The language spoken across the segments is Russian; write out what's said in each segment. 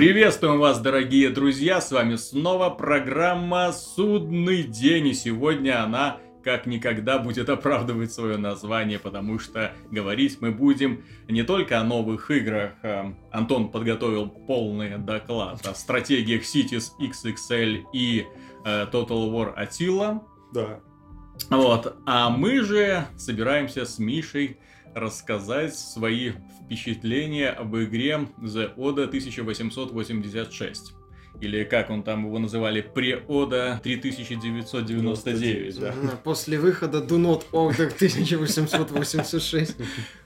Приветствуем вас, дорогие друзья! С вами снова программа «Судный день», и сегодня она как никогда будет оправдывать свое название, потому что говорить мы будем не только о новых играх. Э, Антон подготовил полный доклад о стратегиях Cities XXL и э, Total War Attila. Да. Вот. А мы же собираемся с Мишей рассказать свои впечатления об игре The Oda 1886 или как он там его называли, Преода 3999, да. После выхода Do Not Order 1886.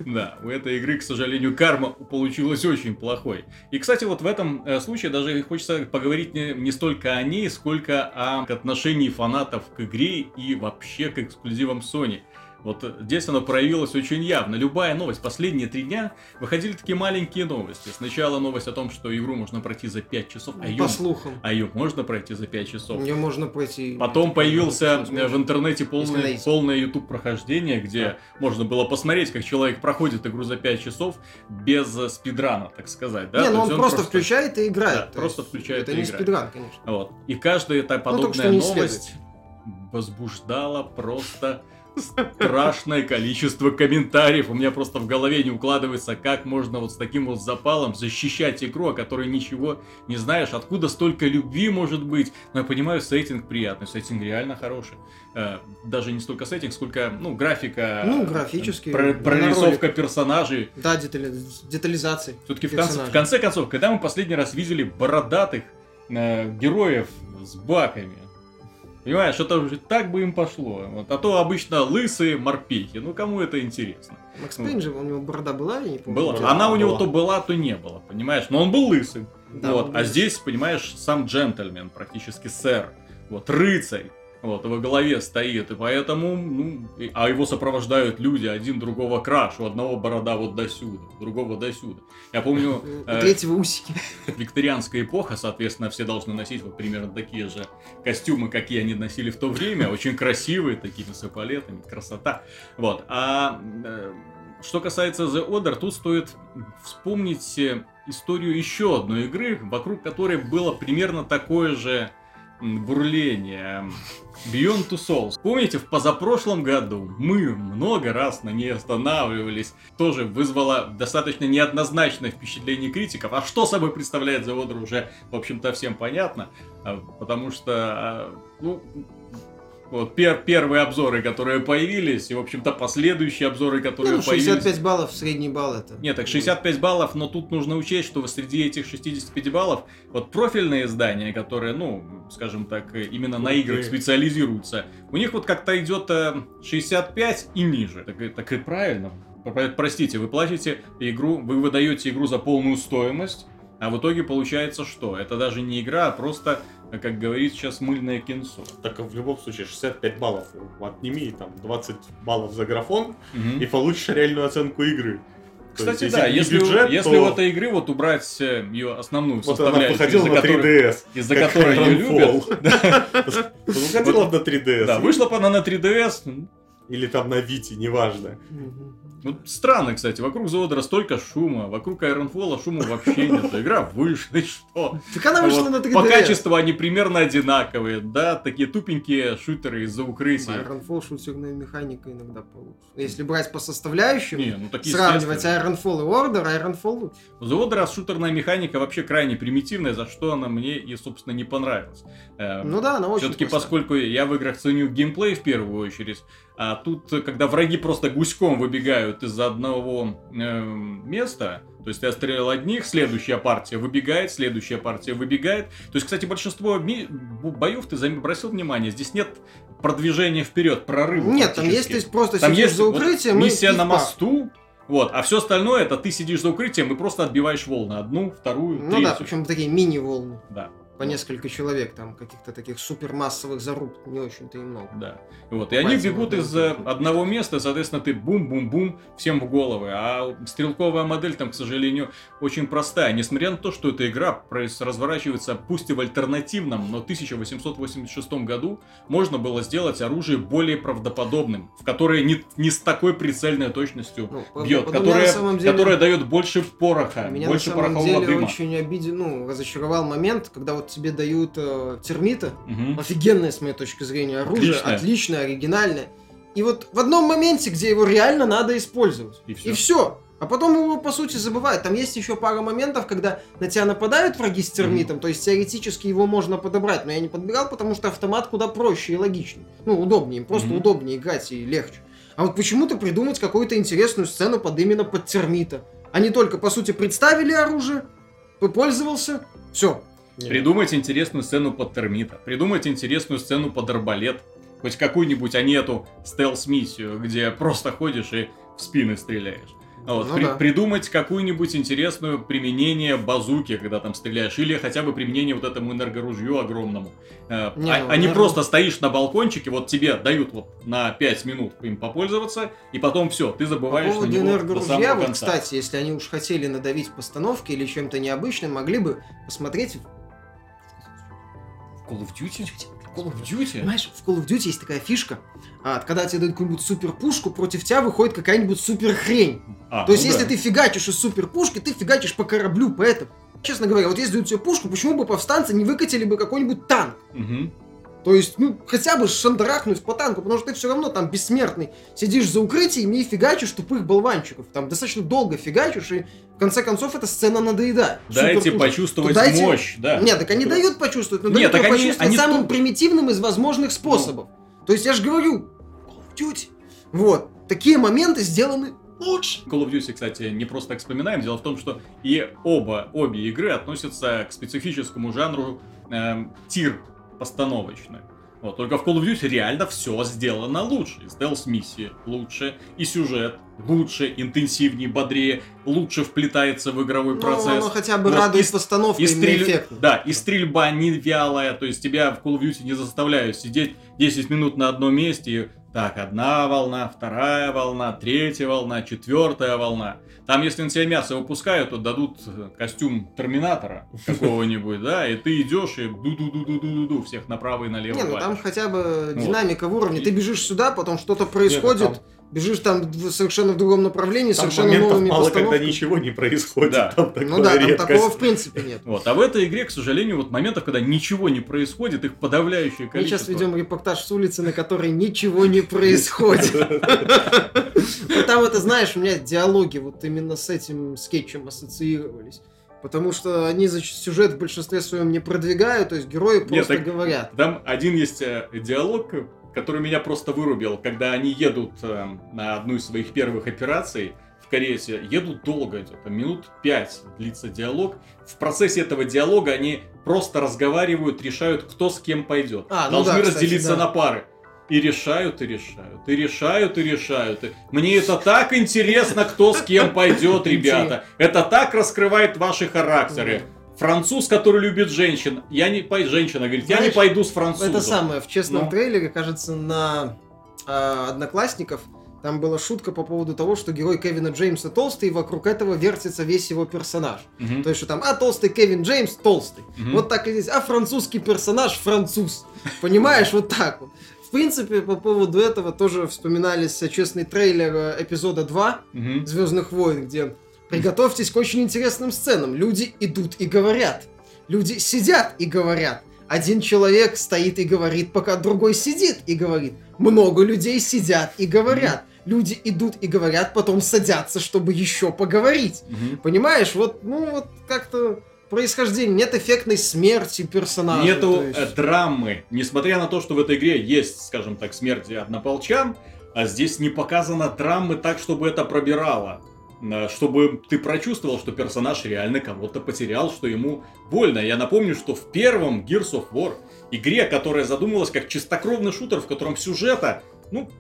Да, у этой игры, к сожалению, карма получилась очень плохой. И, кстати, вот в этом э, случае даже хочется поговорить не, не столько о ней, сколько о отношении фанатов к игре и вообще к эксклюзивам Sony. Вот здесь оно проявилось очень явно. Любая новость. Последние три дня выходили такие маленькие новости. Сначала новость о том, что игру можно пройти за 5 часов. А ее, По слухам. А ее можно пройти за 5 часов. Ее можно пройти. Потом появился в интернете полное, полное YouTube прохождение, где да. можно было посмотреть, как человек проходит игру за 5 часов без спидрана, так сказать. Да? Не, ну он, он просто, просто включает и играет. Да, просто включает это и играет. Это не спидран, конечно. Вот. И каждая эта ну, подобная ну, новость возбуждала просто страшное количество комментариев. У меня просто в голове не укладывается, как можно вот с таким вот запалом защищать игру, о которой ничего не знаешь, откуда столько любви может быть. Но я понимаю, сеттинг приятный, сеттинг реально хороший. Э, даже не столько сеттинг, сколько, ну, графика. Ну, графически. Про прорисовка персонажей. Да, детали детализации. Все-таки в конце, в конце концов, когда мы последний раз видели бородатых э, героев с баками, Понимаешь, это уже так бы им пошло. Вот. А то обычно лысые морпехи. Ну, кому это интересно? Макс Пейн же, у него борода была, я не помню. Была. Да, Она у него то была, то не было, понимаешь? Но он был лысый. Да, вот. А здесь, понимаешь, сам джентльмен, практически сэр. Вот, рыцарь вот, во главе стоит, и поэтому, ну, а его сопровождают люди, один другого краш, у одного борода вот до сюда, у другого до сюда. Я помню... У э, третьего усики. Викторианская эпоха, соответственно, все должны носить вот примерно такие же костюмы, какие они носили в то время, очень красивые, такими с эполетами, красота. Вот, а... Э, что касается The Order, тут стоит вспомнить э, историю еще одной игры, вокруг которой было примерно такое же бурление. Beyond Two Souls. Помните, в позапрошлом году мы много раз на ней останавливались. Тоже вызвало достаточно неоднозначное впечатление критиков. А что собой представляет The уже, в общем-то, всем понятно. А, потому что, а, ну, вот пер первые обзоры, которые появились, и, в общем-то, последующие обзоры, которые ну, 65 появились. 65 баллов, средний балл это. Нет, так 65 баллов, но тут нужно учесть, что среди этих 65 баллов, вот профильные издания, которые, ну, скажем так, именно на играх специализируются, у них вот как-то идет 65 э, и ниже. Так, так и правильно. Простите, вы платите игру, вы выдаете игру за полную стоимость, а в итоге получается что? Это даже не игра, а просто как говорит сейчас мыльное кинцо. Так в любом случае 65 баллов. Отними там 20 баллов за графон угу. и получишь реальную оценку игры. Кстати, есть, да, если, бюджет, если то... у этой игры вот убрать э, ее основную вот составляющую, из-за которой, из-за которой ее любят. Выходила на 3DS. Да, вышла бы она на 3DS. Или там на Вите, неважно. Ну, странно, кстати, вокруг Зодера столько шума, вокруг Ironfall шума вообще нет. Игра вышла, и что? Так она вышла вот, на 3DS. По качеству они примерно одинаковые, да, такие тупенькие шутеры из-за укрытия. Ironfall шутерная механика иногда получше. Если брать по составляющим, Не, ну, так сравнивать Ironfall и Order, Ironfall лучше. У Order шутерная механика вообще крайне примитивная, за что она мне и, собственно, не понравилась. Эм, ну да, она очень Все-таки, поскольку я в играх ценю геймплей в первую очередь, а тут, когда враги просто гуськом выбегают из одного э, места, то есть ты отстрелял одних, следующая партия выбегает, следующая партия выбегает. То есть, кстати, большинство боев ты обратил внимание, здесь нет продвижения вперед, прорыва. Нет, там есть ты просто там сидишь есть за укрытием. Вот, миссия на мосту, вот, а все остальное это ты сидишь за укрытием и просто отбиваешь волны. Одну, вторую, Ну третью. да, причем такие мини-волны. Да. По несколько человек, там каких-то таких супермассовых заруб не очень-то и много. Да. Вот. И они бегут из э, одного места, соответственно, ты бум-бум-бум всем в головы. А стрелковая модель там, к сожалению, очень простая. Несмотря на то, что эта игра разворачивается пусть и в альтернативном, но 1886 году можно было сделать оружие более правдоподобным, в которое не, не с такой прицельной точностью ну, бьет, которое, деле, которое дает больше пороха, меня больше на самом деле дыма. очень обиден, ну, разочаровал момент, когда вот тебе дают э, термита, угу. офигенное с моей точки зрения оружие, отличное, отличное оригинальное. И вот в одном моменте, где его реально надо использовать. И все. И все. А потом его, по сути, забывают. Там есть еще пара моментов, когда на тебя нападают враги с термитом, mm-hmm. то есть теоретически его можно подобрать, но я не подбирал, потому что автомат куда проще и логичнее. Ну, удобнее, им просто mm-hmm. удобнее играть и легче. А вот почему-то придумать какую-то интересную сцену под именно под термита. Они только, по сути, представили оружие, попользовался, все. Придумать интересную сцену под термита, придумать интересную сцену под арбалет, хоть какую-нибудь, а не эту стелс-миссию, где просто ходишь и в спины стреляешь. Вот, ну, при, да. Придумать какую-нибудь интересную применение базуки, когда там стреляешь, или хотя бы применение вот этому энергоружью огромному. Э, не, а, ну, а не просто стоишь на балкончике, вот тебе дают вот на 5 минут им попользоваться, и потом все, ты забываешь По поводу на него энергоружья, вот, конца. кстати, если они уж хотели надавить в постановке или чем-то необычным, могли бы посмотреть Call of Duty? Call of Duty? Понимаешь, в Call of Duty есть такая фишка, а, когда тебе дают какую-нибудь супер пушку, против тебя выходит какая-нибудь супер хрень. А, То есть, ну если да. ты фигачишь из супер пушки, ты фигачишь по кораблю, поэтому. Честно говоря, вот если дают тебе пушку, почему бы повстанцы не выкатили бы какой-нибудь танк? Угу. То есть, ну, хотя бы шандарахнуть по танку, потому что ты все равно там бессмертный. Сидишь за укрытиями и фигачишь тупых болванчиков. Там достаточно долго фигачишь, и в конце концов эта сцена надоедает. Дайте Супер почувствовать дайте... мощь, да. Нет, так они дают почувствовать, но Нет, дают так они, почувствовать они самым примитивным из возможных способов. Ну. То есть я же говорю, Call of Duty. Вот. Такие моменты сделаны лучше. Call of Duty, кстати, не просто так вспоминаем. Дело в том, что и оба, обе игры относятся к специфическому жанру э, тир постановочно. Вот, только в Call of Duty реально все сделано лучше. И стелс-миссии лучше, и сюжет лучше, интенсивнее, бодрее, лучше вплетается в игровой ну, процесс. Ну, хотя бы вот, радует постановкой и стрель... эффектно. Да, и стрельба не вялая, то есть тебя в Call of Duty не заставляют сидеть 10 минут на одном месте и так, одна волна, вторая волна, третья волна, четвертая волна. Там, если на тебя мясо выпускают, то дадут э, костюм Терминатора какого-нибудь, да, и ты идешь и ду-ду-ду-ду-ду-ду всех направо и налево. Не, ну там хотя бы динамика в уровне. Ты бежишь сюда, потом что-то происходит, бежишь там совершенно в другом направлении, там совершенно новыми мало, когда ничего не происходит. Да. Там ну да, редкость. там такого в принципе нет. Вот. А в этой игре, к сожалению, вот моментов, когда ничего не происходит, их подавляющее количество. Мы сейчас ведем репортаж с улицы, на которой ничего не происходит. Там это, знаешь, у меня диалоги вот именно с этим скетчем ассоциировались. Потому что они за сюжет в большинстве своем не продвигают, то есть герои просто Нет, так, говорят. Там один есть э, диалог, который меня просто вырубил, когда они едут э, на одну из своих первых операций в Корее, едут долго, где-то минут пять длится диалог. В процессе этого диалога они просто разговаривают, решают, кто с кем пойдет. А, ну Должны да, разделиться кстати, да. на пары. И решают, и решают, и решают, и решают. Мне это так интересно, кто с кем пойдет, ребята. Это так раскрывает ваши характеры. Француз, который любит женщин. Я не пойду. Женщина говорит, Знаешь, я не пойду с французом. Это самое, в честном ну. трейлере, кажется, на э, одноклассников там была шутка по поводу того, что герой Кевина Джеймса толстый, и вокруг этого вертится весь его персонаж. Угу. То есть, что там, а, толстый Кевин Джеймс толстый. Угу. Вот так и здесь. А французский персонаж француз. Понимаешь, вот так вот. В принципе, по поводу этого тоже вспоминались честный трейлер э, эпизода 2 Звездных войн, где Приготовьтесь к очень интересным сценам. Люди идут и говорят. Люди сидят и говорят. Один человек стоит и говорит, пока другой сидит и говорит. Много людей сидят и говорят. Люди идут и говорят, потом садятся, чтобы еще поговорить. mm Понимаешь, вот, ну, вот как-то происхождение, нет эффектной смерти персонажа. Нету есть... Э, драмы. Несмотря на то, что в этой игре есть, скажем так, смерти однополчан, а здесь не показано драмы так, чтобы это пробирало чтобы ты прочувствовал, что персонаж реально кого-то потерял, что ему больно. Я напомню, что в первом Gears of War, игре, которая задумывалась как чистокровный шутер, в котором сюжета, ну,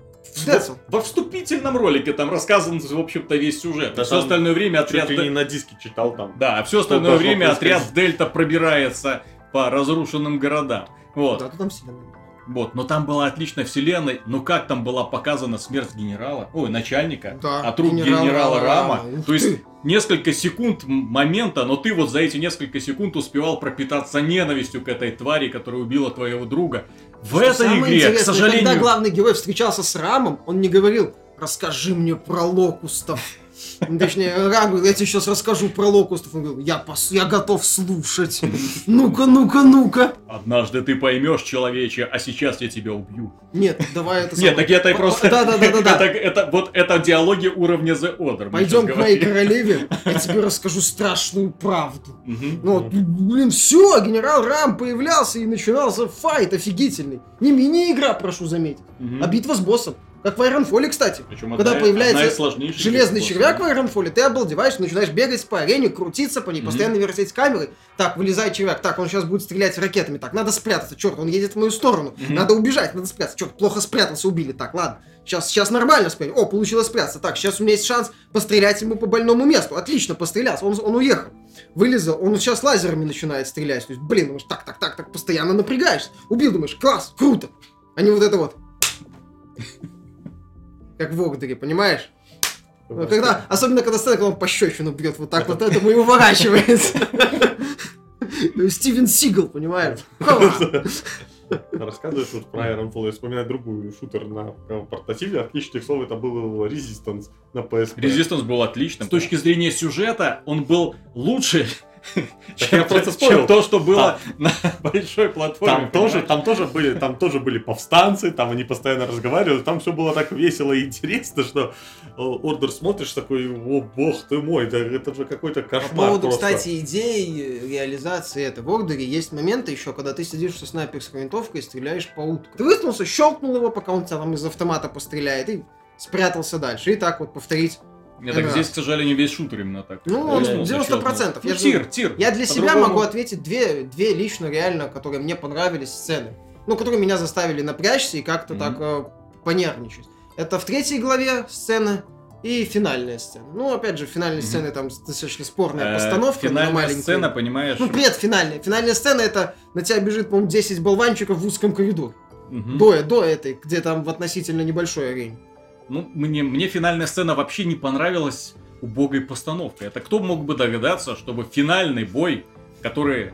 во, во вступительном ролике там рассказан, в общем-то, весь сюжет. Да все остальное время отряд... Чуть не на диске читал там. Да, все остальное время отряд Дельта пробирается по разрушенным городам. Вот. Да, там вселенная. Вот, но там была отличная вселенная, но как там была показана смерть генерала, ой, начальника, Да, от рук генерала генерала Рама. Рама. То есть несколько секунд момента, но ты вот за эти несколько секунд успевал пропитаться ненавистью к этой твари, которая убила твоего друга. В Что этой игре, к сожалению... Когда главный герой встречался с Рамом, он не говорил «Расскажи мне про локустов». Ну, Точнее, говорит, я тебе сейчас расскажу про локустов. Он говорил, я, пос... я готов слушать. Ну-ка, ну-ка, ну-ка. Однажды ты поймешь, человече, а сейчас я тебя убью. Нет, давай это... Нет, так это и просто... Да-да-да-да. Это, вот это диалоги уровня The Order. Пойдем к моей королеве, я тебе расскажу страшную правду. Ну, блин, все, генерал Рам появлялся и начинался файт офигительный. Не мини-игра, прошу заметить, а битва с боссом. Как в Ironfall, кстати. Причем Когда одна- появляется одна Железный червяк в Ironfall, ты обалдеваешь, начинаешь бегать по арене, крутиться по ней, Мгм. постоянно вертеть камеры. Так, вылезает червяк, так, он сейчас будет стрелять ракетами, так, надо спрятаться, черт, он едет в мою сторону, Мгм. надо убежать, надо спрятаться, черт, плохо спрятался, убили, так, ладно. Сейчас, сейчас нормально спрятать. О, получилось спрятаться. Так, сейчас у меня есть шанс пострелять ему по больному месту. Отлично, пострелялся. Он, он уехал. Вылезал. Он сейчас лазерами начинает стрелять. То есть, блин, думаешь, так, так, так, так, постоянно напрягаешься. Убил, думаешь, класс, круто. А не вот это вот. Как в Ордере, понимаешь? Ну, Когда, особенно когда сцена, когда он пощечину бьет, вот так вот этому и уворачивается. Ну, Стивен Сигал, понимаешь? Рассказываешь вот про Ironfall, я вспоминаю другую шутер на э, портативе, отличных слов это был Resistance на PSP. Резистанс был отличным. С точки зрения сюжета, он был лучше, чем, я просто чем то, что было на большой платформе. Там тоже, там тоже были, там тоже были повстанцы, там они постоянно разговаривали, там все было так весело и интересно, что э, Ордер смотришь такой, о бог ты мой, да это же какой-то По кошмар поводу, просто. кстати, идей э, реализации это в Ордере есть моменты еще, когда ты сидишь со снайперской винтовкой и стреляешь по утку. Ты высунулся, щелкнул его, пока он тебя там из автомата постреляет, и спрятался дальше. И так вот повторить. Нет, так здесь, к сожалению, весь шутер именно так. Ну, он Высунулся, 90%, щелкнул. я Ну, же тир, тир. Я для себя могу ответить две, две лично реально, которые мне понравились сцены. Ну, которые меня заставили напрячься и как-то так э, понервничать. Это в третьей главе сцена и финальная сцена. Ну, опять же, финальной Мгм. сцене там достаточно спорная Э, постановка. но Финальная маленькая. сцена, понимаешь? Ну, предфинальная. Финальная сцена это на тебя бежит, по-моему, 10 болванчиков в узком коридоре. До, до этой, где там в относительно небольшой арене. Ну, мне, мне финальная сцена вообще не понравилась убогой постановкой. Это кто мог бы догадаться, чтобы финальный бой, который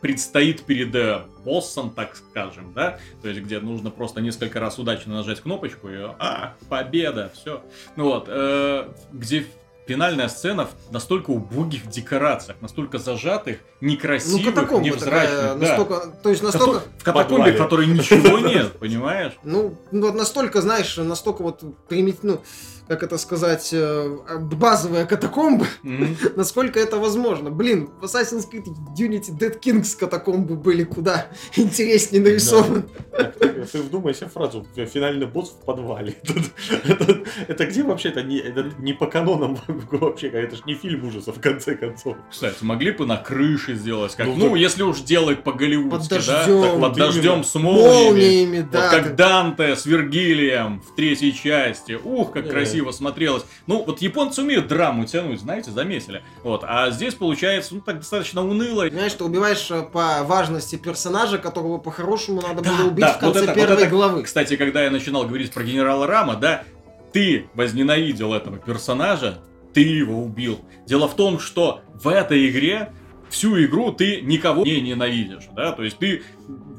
предстоит перед э, боссом, так скажем, да, то есть где нужно просто несколько раз удачно нажать кнопочку и а, победа, все. Ну вот, э, где финальная сцена в настолько убогих декорациях, настолько зажатых, Ну, некрасивых, катакомба невзрачных, такая, да. настолько, то есть настолько, В катакомбе, в которой ничего нет, понимаешь? ну, ну, вот настолько, знаешь, настолько вот примит, ну, как это сказать, э, базовая катакомба, Мгм. насколько это возможно. Блин, в Assassin's Creed Unity Dead Kings катакомбы были куда интереснее нарисованы. Ты, ты вдумайся в фразу «Фи- «финальный босс в подвале». Это, это где вообще? Это не, это не по канонам вообще, это же не фильм ужасов, в конце концов. Кстати, могли бы на крыше сделать, как, Ну, ну, если уж делать по-голливудски, Под да, дождем. так под дождем с молниями. Молниями, Вот да. как Данте с Вергилием в третьей части. Ух, как Да. Красиво смотрелось. Ну, вот японцы умеют драму тянуть, знаете, заметили. Вот, а здесь получается, ну, так достаточно уныло. Понимаешь, ты убиваешь э, по важности персонажа, которого по-хорошему надо Да, было убить да, в конце вот это- вот первой это, главы. Кстати, когда я начинал говорить про генерала Рама, да, ты возненавидел этого персонажа, ты его убил. Дело в том, что в этой игре всю игру ты никого не ненавидишь, да, то есть ты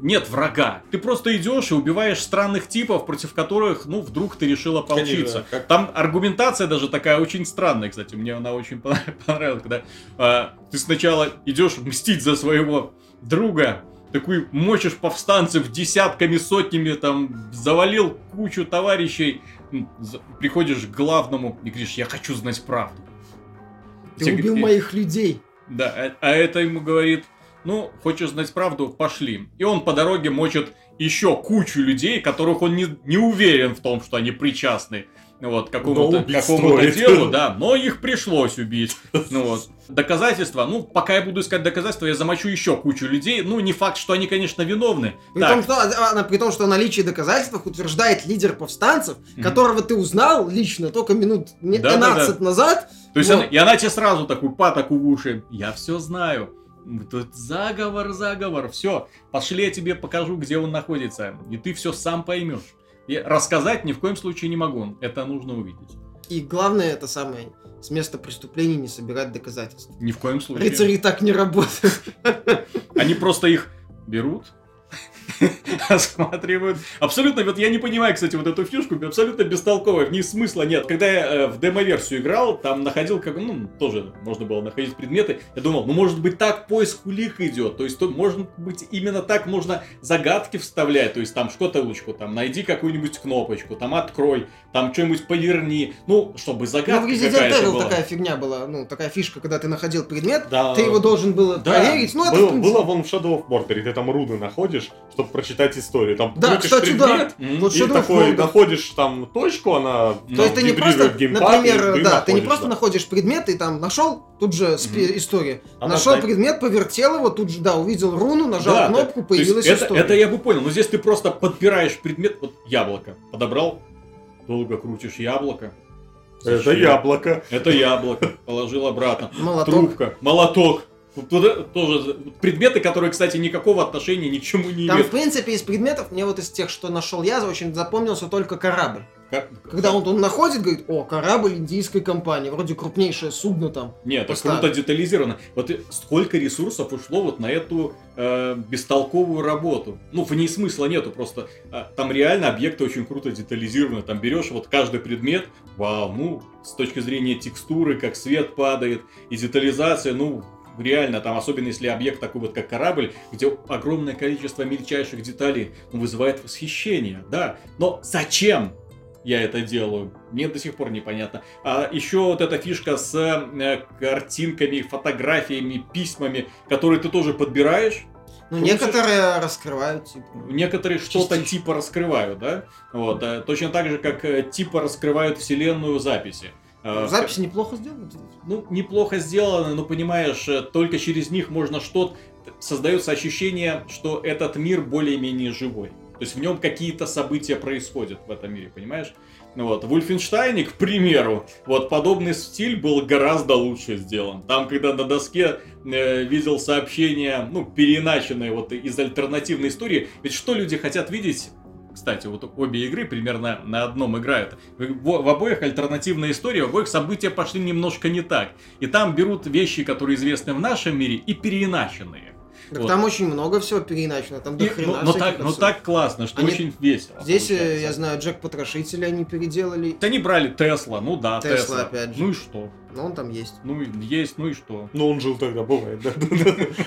нет врага, ты просто идешь и убиваешь странных типов, против которых, ну, вдруг ты решила поучиться. Конечно, как- Там аргументация даже такая очень странная, кстати, мне она очень понравилась, когда а, ты сначала идешь мстить за своего друга, такой мочишь повстанцев десятками, сотнями, там, завалил кучу товарищей, приходишь к главному и говоришь, я хочу знать правду. Ты Те- убил и- моих людей. Да, а, а это ему говорит, ну, хочешь знать правду, пошли. И он по дороге мочит еще кучу людей, которых он не, не уверен в том, что они причастны вот, какому-то, какому-то делу, да, но их пришлось убить. Ну вот. Доказательства, ну, пока я буду искать доказательства, я замочу еще кучу людей. Ну, не факт, что они, конечно, виновны. При, Так, том, что, а, а, при том, что о наличии доказательств утверждает лидер повстанцев, Мгм. которого ты узнал лично только минут не- Да-да-да. 15 назад. То есть Вот. она, и она тебе сразу такую патоку в уши. Я все знаю. Тут заговор, заговор, все. Пошли, я тебе покажу, где он находится. И ты все сам поймешь. И рассказать ни в коем случае не могу. Это нужно увидеть. И главное, это самое, с места преступления не собирать доказательств. Ни в коем случае. Рыцари так не работают. Они просто их берут, осматривают. Абсолютно, вот я не понимаю, кстати, вот эту фишку, абсолютно бестолковая, в ней смысла нет. Когда я э, в демо-версию играл, там находил, как, ну, тоже можно было находить предметы, я думал, ну, может быть, так поиск улик идет, то есть, то, может быть, именно так можно загадки вставлять, то есть, там, шкотулочку, там, найди какую-нибудь кнопочку, там, открой, там, что-нибудь поверни, ну, чтобы загадка Ну, в Resident какая-то Evil была. такая фигня была, ну, такая фишка, когда ты находил предмет, Да. ты его должен был Да. проверить. Ну, это, в принципе, было вон в Shadow of Mordor, ты там руны находишь, чтобы прочитать историю. Там Да, кстати, да. предмет, М. Вот и такой Mordor. находишь там точку, она То есть ты не просто, геймпад, например, и ты да, ты не находишь, просто да. находишь предмет, и там нашел, тут же спи- история. Она нашел так- предмет, повертел его, тут же, да, увидел руну, нажал Да, кнопку, да. Появилась это, история. это я бы понял, но здесь ты просто подбираешь предмет, вот яблоко, подобрал, долго крутишь яблоко. Это Зачем? яблоко. Это яблоко, положил обратно. Молоток. Трубка, молоток. Тоже предметы, которые, кстати, никакого отношения ни к чему не Там, в имеют. принципе, из предметов, мне вот из тех, что нашел я, очень запомнился только корабль. Как- Когда он, он находит, говорит, о, корабль индийской компании, вроде крупнейшее судно там. Нет, это круто детализировано. Вот сколько ресурсов ушло вот на эту э, бестолковую работу. Ну, в ней смысла нету, просто а, там реально объекты очень круто детализированы. Там берешь вот каждый предмет, вау, ну, с точки зрения текстуры, как свет падает, и детализация, ну, реально, там, особенно если объект такой вот, как корабль, где огромное количество мельчайших деталей ну, вызывает восхищение, да. Но зачем? я это делаю. Мне до сих пор непонятно. А еще вот эта фишка с э, картинками, фотографиями, письмами, которые ты тоже подбираешь. Ну, Крутишь? некоторые раскрывают, типа. Некоторые что-то типа раскрывают, да? Вот. э, Точно так же, как э, типа раскрывают вселенную записи. Э, Запись неплохо сделана, кстати. Ну, неплохо сделано, но понимаешь, э, только через них можно что-то... Создается ощущение, что этот мир более-менее живой. То есть в нем какие-то события происходят в этом мире, понимаешь? Ну вот, в Ульфенштайне, к примеру, вот подобный стиль был гораздо лучше сделан. Там, когда на доске э, видел сообщение, ну, переиначенное вот из альтернативной истории, ведь что люди хотят видеть кстати, вот обе игры примерно на одном играют. В, в обоих альтернативная история, в обоих события пошли немножко не так. И там берут вещи, которые известны в нашем мире, и переиначенные. Так Вот. там очень много всего переиначено, там до И- хрена но, но всяких так, но отсылок. так классно, что Они- очень весело. Здесь, э, получается. я знаю, Джек Потрошителя они переделали, Они брали Тесла, ну да, Тесла, Тесла. опять же. Ну и что? Но он там есть. Ну есть, ну и что? Ну, он жил тогда, бывает, да.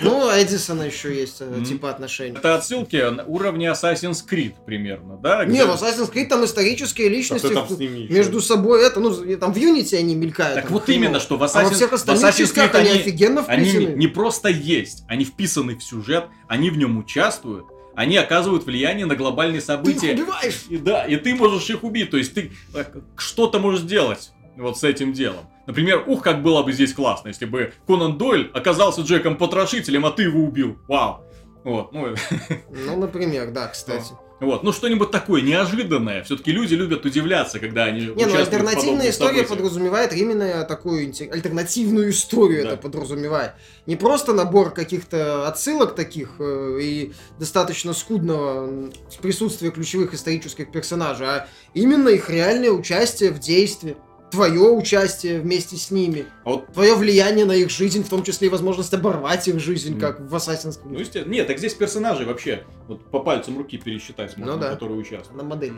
Ну, Эдисона еще есть, э, типа отношения. Это отсылки на уровне Assassin's Creed примерно, да? Не, в Assassin's Creed там исторические личности между собой это, ну, там в Unity они мелькают. Так вот именно, что в А Assassin's, Creed они, они, офигенно они вписаны. не, не просто есть, они вписаны в сюжет, они в нем участвуют, они оказывают влияние на глобальные Ты их события. убиваешь! И да, и ты можешь их убить, то есть ты э, что-то можешь сделать вот с этим делом. Например, ух, как было бы здесь классно, если бы Конан Дойль оказался Джеком Потрошителем, а ты его убил. Вау. Вот, ну, Ну, например, да, кстати. вот, ну что-нибудь такое неожиданное. Все-таки люди любят удивляться, когда они Не, ну альтернативная история событиях. подразумевает именно такую альтернативную историю Да. это подразумевает. Не просто набор каких-то отсылок таких э, и достаточно скудного присутствия ключевых исторических персонажей, а именно их реальное участие в действии. Твое участие вместе с ними, А вот твое влияние на их жизнь, в том числе и возможность оборвать их жизнь, Мгм. как в Assassin's Ну, Creed. естественно. Нет, так здесь персонажи вообще вот по пальцам руки пересчитать можно, Ну да. которые участвуют. На модели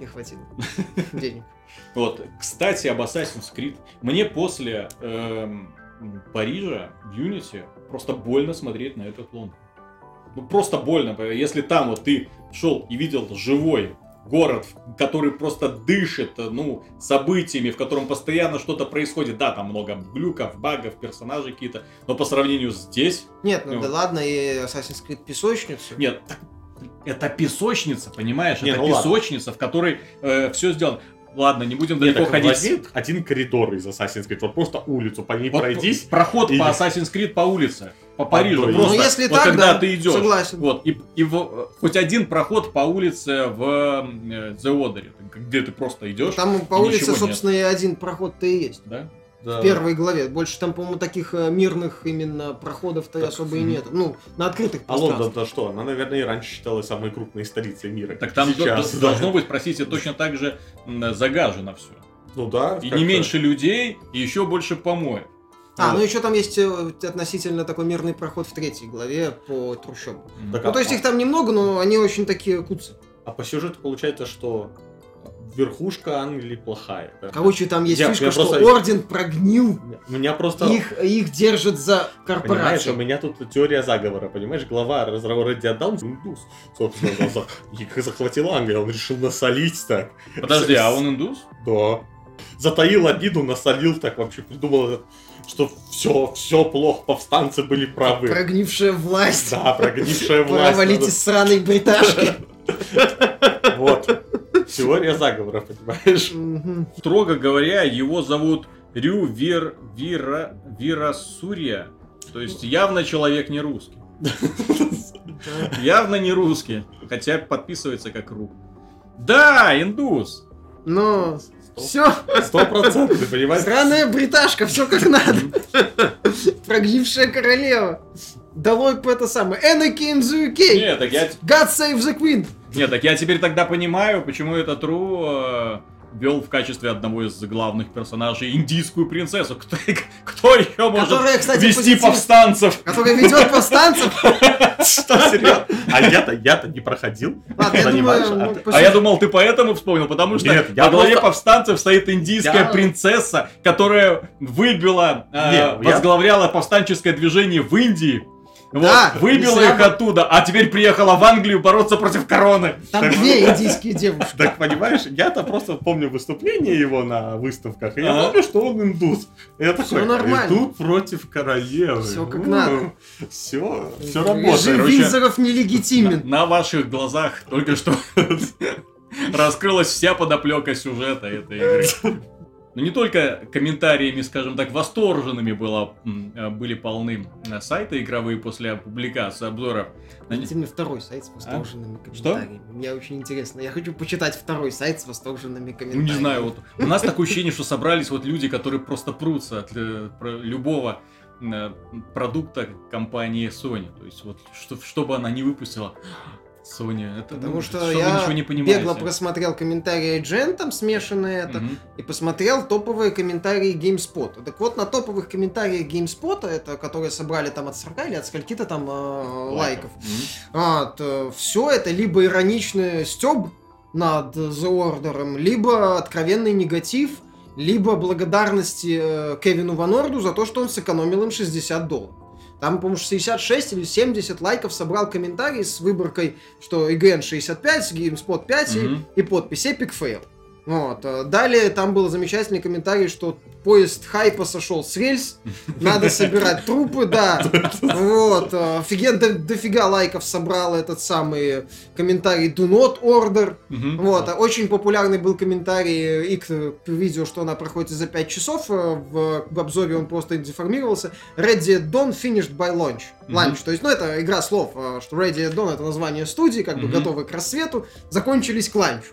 не хватило денег. Вот, кстати, об Assassin's Creed. Мне после эм, Парижа в Unity просто больно смотреть на этот Лондон. Ну, просто больно. Если там вот ты шел и видел живой город, который просто дышит, ну, событиями, в котором постоянно что-то происходит. Да, там много глюков, багов, персонажей какие-то, но по сравнению с здесь, Нет, ну Ну. да ладно, и Assassin's Creed песочницу. Нет, так, это песочница, понимаешь? Не, это ну ладно. песочница, в которой все сделано. Ладно, не будем Нет, далеко так ходить. возьми один коридор из Assassin's Creed, вот просто улицу, по ней Вот пройдись. Проход и- по Assassin's Creed по улице, по Парижу. Ну, Просто, ну, если вот так, когда да, ты идешь. согласен. Вот, и, и в- хоть один проход по улице в э, The Order, где ты просто идешь. Там по улице, ничего нет. собственно, и один проход-то и есть. Да? Да. в первой главе. Больше там, по-моему, таких э, мирных именно проходов-то Так, особо и нет. Ну, на открытых А Лондон пространствах. то что? Она, наверное, и раньше считалась самой крупной столицей мира. Так там сейчас, да. должно быть, простите, точно так же загажено все. Ну да. И как-то. не меньше людей, и еще больше помоев. А, Вот. ну еще там есть э, относительно такой мирный проход в третьей главе по трущобам. Так, Ну, а- то есть их там немного, но они очень такие куцы. А по сюжету получается, что верхушка Англии плохая. да? Короче, там есть Я- фишка, я что просто- орден прогнил, У меня просто... их, их держат за Понимаешь, у корпорацию. меня тут теория заговора, понимаешь? Глава разговора Диадаун, индус, собственно, за- за- их захватила Англия, он решил насолить так. Подожди, а он индус? Да. Затаил обиду, насолил так вообще, придумал, этот, что все, все плохо, повстанцы были правы. Прогнившая власть. Да, прогнившая власть. из сраной бриташки. Вот. Теория заговора, понимаешь? Строго говоря, его зовут Рю Вир... Вира... Вирасурия. То есть явно человек не русский. Явно не русский. Хотя подписывается как Ру. Да, индус. Но все, Сто процентов, ты понимаешь? сраная бриташка, все как надо. Прогнившая королева. Долой по это самое. The UK. Нет, так я, God save the Queen. Нет, так я теперь тогда понимаю, почему этот Ру э, вел в качестве одного из главных персонажей индийскую принцессу. Кто, кто еще может Которая, кстати, вести позитив- повстанцев? Который ведет повстанцев. Что, серьезно? А я-то, я-то не проходил. А А я думал, ты поэтому вспомнил, потому что во главе повстанцев стоит индийская принцесса, которая выбила, э, возглавляла повстанческое движение в Индии. Вот, Да, выбила их оттуда, а теперь приехала в Англию бороться против короны. Там Так- две индийские девушки. Так понимаешь, я-то просто помню выступление его на выставках, и я помню, что он индус. Я такой, нормально. иду против королевы. Всё как надо. Все, все Режим работает. короче. Винзоров нелегитимен. На ваших глазах только что раскрылась вся подоплека сюжета этой игры. Но не только комментариями, скажем так, восторженными было, э, были полны э, сайты игровые после публикации обзоров. На не- Дайте мне второй сайт с восторженными А? Что? комментариями. Мне очень интересно. Я хочу почитать второй сайт с восторженными Ну, комментариями. не знаю, вот у нас такое ощущение, что собрались вот люди, которые просто прутся от э, любого продукта компании Sony. То есть вот что, что бы она не выпустила, Sony, это Потому ну, что вы я ничего не понимаете. Бегло просмотрел комментарии Джен, там смешанные это, Мгм. и посмотрел топовые комментарии GameSpot. Так вот, на топовых комментариях GameSpot, это которые собрали там от 40 или от скольки-то там э, лайков, Мгм. все это либо ироничный стёб над The Order, либо откровенный негатив, либо благодарности э, Кевину Ванорду за то, что он сэкономил им 60 долларов. Там, по-моему, 66 или 70 лайков собрал комментарий с выборкой, что IGN 65, GameSpot 5 и- Мгм. и, подпись Epic Fail. Вот. Далее там был замечательный комментарий, что поезд хайпа сошел с рельс, надо собирать трупы, да. Вот. э, Офиген, до- дофига лайков собрал этот самый комментарий Do Not Order. Вот, а очень популярный был комментарий и к видео, что она проходит за 5 часов. э, В, в обзоре он просто деформировался. Ready at Dawn finished by launch. Launch, то есть, ну, это игра слов, э, что Ready at Dawn это название студии, как бы готовы к рассвету, закончились к ланчу.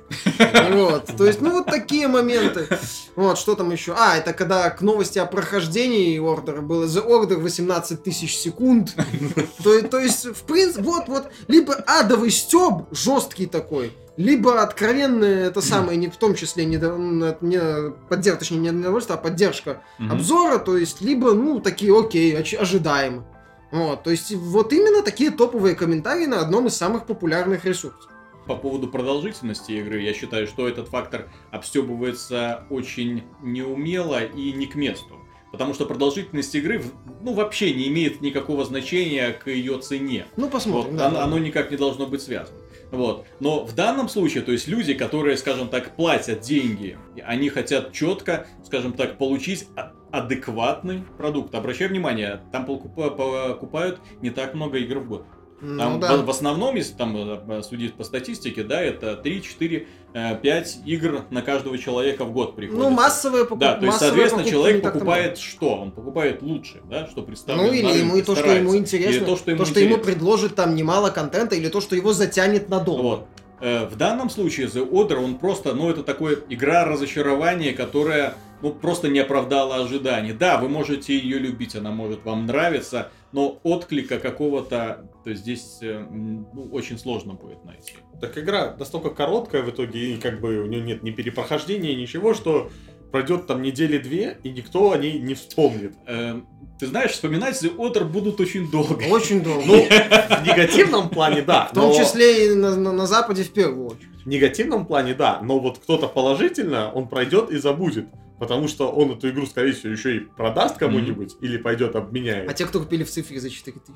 Вот, то есть, ну, вот такие моменты. Вот, что там еще? А, это когда к новости о прохождении ордера было The Order 18 тысяч секунд. То, то есть, в принципе, вот, вот, либо адовый стёб жесткий такой, либо откровенное, это самое, не в том числе не, не поддержка, точнее, не недовольство, а поддержка Мгм. обзора, то есть, либо, ну, такие, окей, ожидаемо. Вот, то есть, вот именно такие топовые комментарии на одном из самых популярных ресурсов. По поводу продолжительности игры, я считаю, что этот фактор обстебывается очень неумело и не к месту. Потому что продолжительность игры, ну, вообще не имеет никакого значения к ее цене. Ну, Вот, посмотрим, да. оно, оно никак не должно быть связано. Вот. Но в данном случае, то есть люди, которые, скажем так, платят деньги, они хотят четко, скажем так, получить а- адекватный продукт. Обращай внимание, там покупа- покупают не так много игр в год. Ну, Там да. в, в основном, если там э, судить по статистике, да, это 3, 4, 5 игр на каждого человека в год приходит. Ну, массовые покупки. Да, то есть, соответственно, человек покупает что? Он покупает лучше, да, что представлено Ну, или на ему и то, что ему интересно, Или то, что ему, ему интересно. предложит там немало контента, или то, что его затянет надолго. Вот. Э, В данном случае The Order, он просто, ну, это такое игра разочарования, которая ну, просто не оправдала ожиданий. Да, вы можете ее любить, она может вам нравиться, но отклика какого-то то здесь э, ну, очень сложно будет найти. Так игра настолько короткая в итоге, и как бы у нее нет ни перепрохождения, ничего, что пройдет там недели две, и никто о ней не вспомнит. Эм, ты знаешь, вспоминать The Order будут очень долго. Очень долго. Ну, в негативном плане, да. В том числе и на, на, на Западе в первую очередь. В негативном плане, да. Но вот кто-то положительно, он пройдет и забудет. Потому что он эту игру, скорее всего, еще и продаст кому-нибудь mm-hmm. или пойдет обменяет. А те, кто купили в цифре за 4000?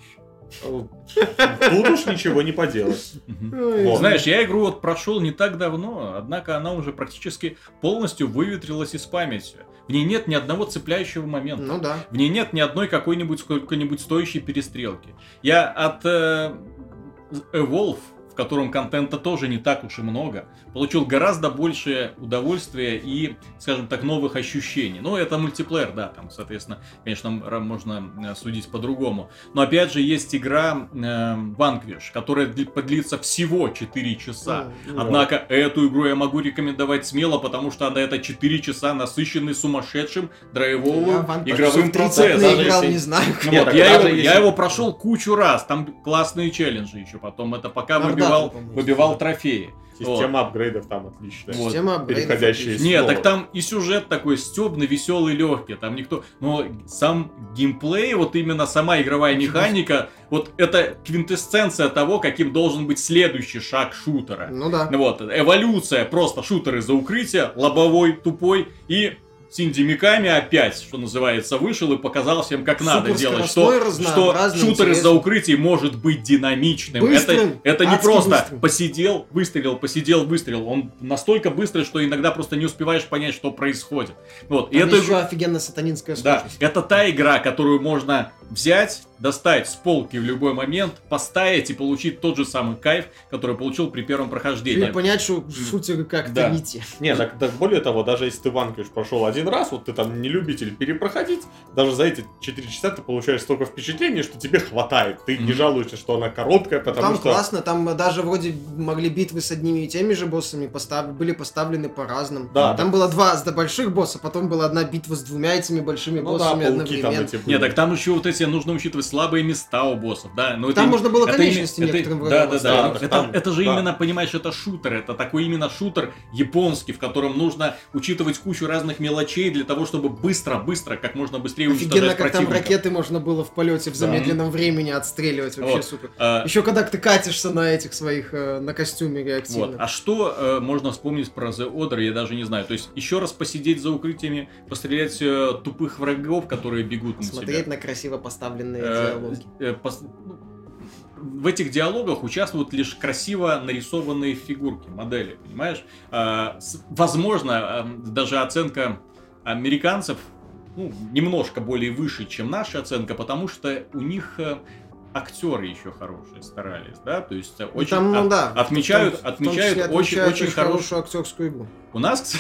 Тут уж ничего не поделать. Вот. Знаешь, я игру вот прошел не так давно, однако она уже практически полностью выветрилась из памяти. В ней нет ни одного цепляющего момента. Ну да. В ней нет ни одной какой-нибудь сколько-нибудь стоящей перестрелки. Я от э, Evolve в котором контента тоже не так уж и много, получил гораздо больше удовольствия и, скажем так, новых ощущений. Ну, это мультиплеер, да, там, соответственно, конечно, можно э, судить по-другому. Но, опять же, есть игра э, Vanquish, которая подлится всего 4 часа. Однако, эту игру я могу рекомендовать смело, потому что она это 4 часа насыщенный сумасшедшим драйвовым игровым процессом. Я играл, не знаю. Ну, вот, я, его, я его прошел кучу раз, там классные челленджи еще потом. Это пока выбирал выбивал, выбивал трофеи. Система вот. апгрейдов там отличная. Вот. Система апгрейдов Переходящие Нет, так там и сюжет такой стебный, веселый, легкий. Там никто... Но сам геймплей, вот именно сама игровая механика, вот это квинтэссенция того, каким должен быть следующий шаг шутера. Ну да. Вот, эволюция просто шутеры за укрытие, лобовой, тупой и Синди Миками опять, что называется, вышел и показал всем, как надо делать. Что, что шутер из-за укрытий может быть динамичным. Быстрым, это, это не просто быстрым. посидел, выстрелил, посидел, выстрелил. Он настолько быстрый, что иногда просто не успеваешь понять, что происходит. Вот. Там и это еще офигенно сатанинская сложность. Да, это та игра, которую можно взять, достать с полки в любой момент, поставить и получить тот же самый кайф, который получил при первом прохождении. Или понять, что шутеры как-то да. не те. Не, так, так более того, даже если ты Ванкиш прошел один раз, вот ты там не любитель перепроходить, даже за эти 4 часа ты получаешь столько впечатлений, что тебе хватает. Ты mm-hmm. не жалуешься, что она короткая, потому там что... Там классно, там даже вроде могли битвы с одними и теми же боссами постав... были поставлены по-разному. Да, там да. было два больших босса, потом была одна битва с двумя этими большими ну, боссами да, одновременно. Там Нет, так там еще вот эти нужно учитывать слабые места у боссов, да. Но там это, можно было конечности это, некоторым это, Да, да, да. да это, там, это же да. именно, понимаешь, это шутер. Это такой именно шутер японский, в котором нужно учитывать кучу разных мелочей для того, чтобы быстро-быстро, как можно быстрее Офигенно, уничтожать как противника. там ракеты можно было в полете в замедленном да. времени отстреливать. Вообще вот. супер. А... Еще когда ты катишься на этих своих, э, на костюме реактивно. Вот. А что э, можно вспомнить про The Order, я даже не знаю. То есть еще раз посидеть за укрытиями, пострелять э, тупых врагов, которые бегут на Смотреть тебя. на красиво поставленные э, диалоги. Э, ну, в этих диалогах участвуют лишь красиво нарисованные фигурки, модели, понимаешь? А, возможно, а, даже оценка американцев ну, немножко более выше, чем наша оценка, потому что у них э, актеры еще хорошие старались, да, то есть ну, очень там, ну, да, отмечают, том, отмечают, очень, очень, очень хорошую актерскую игру. У нас,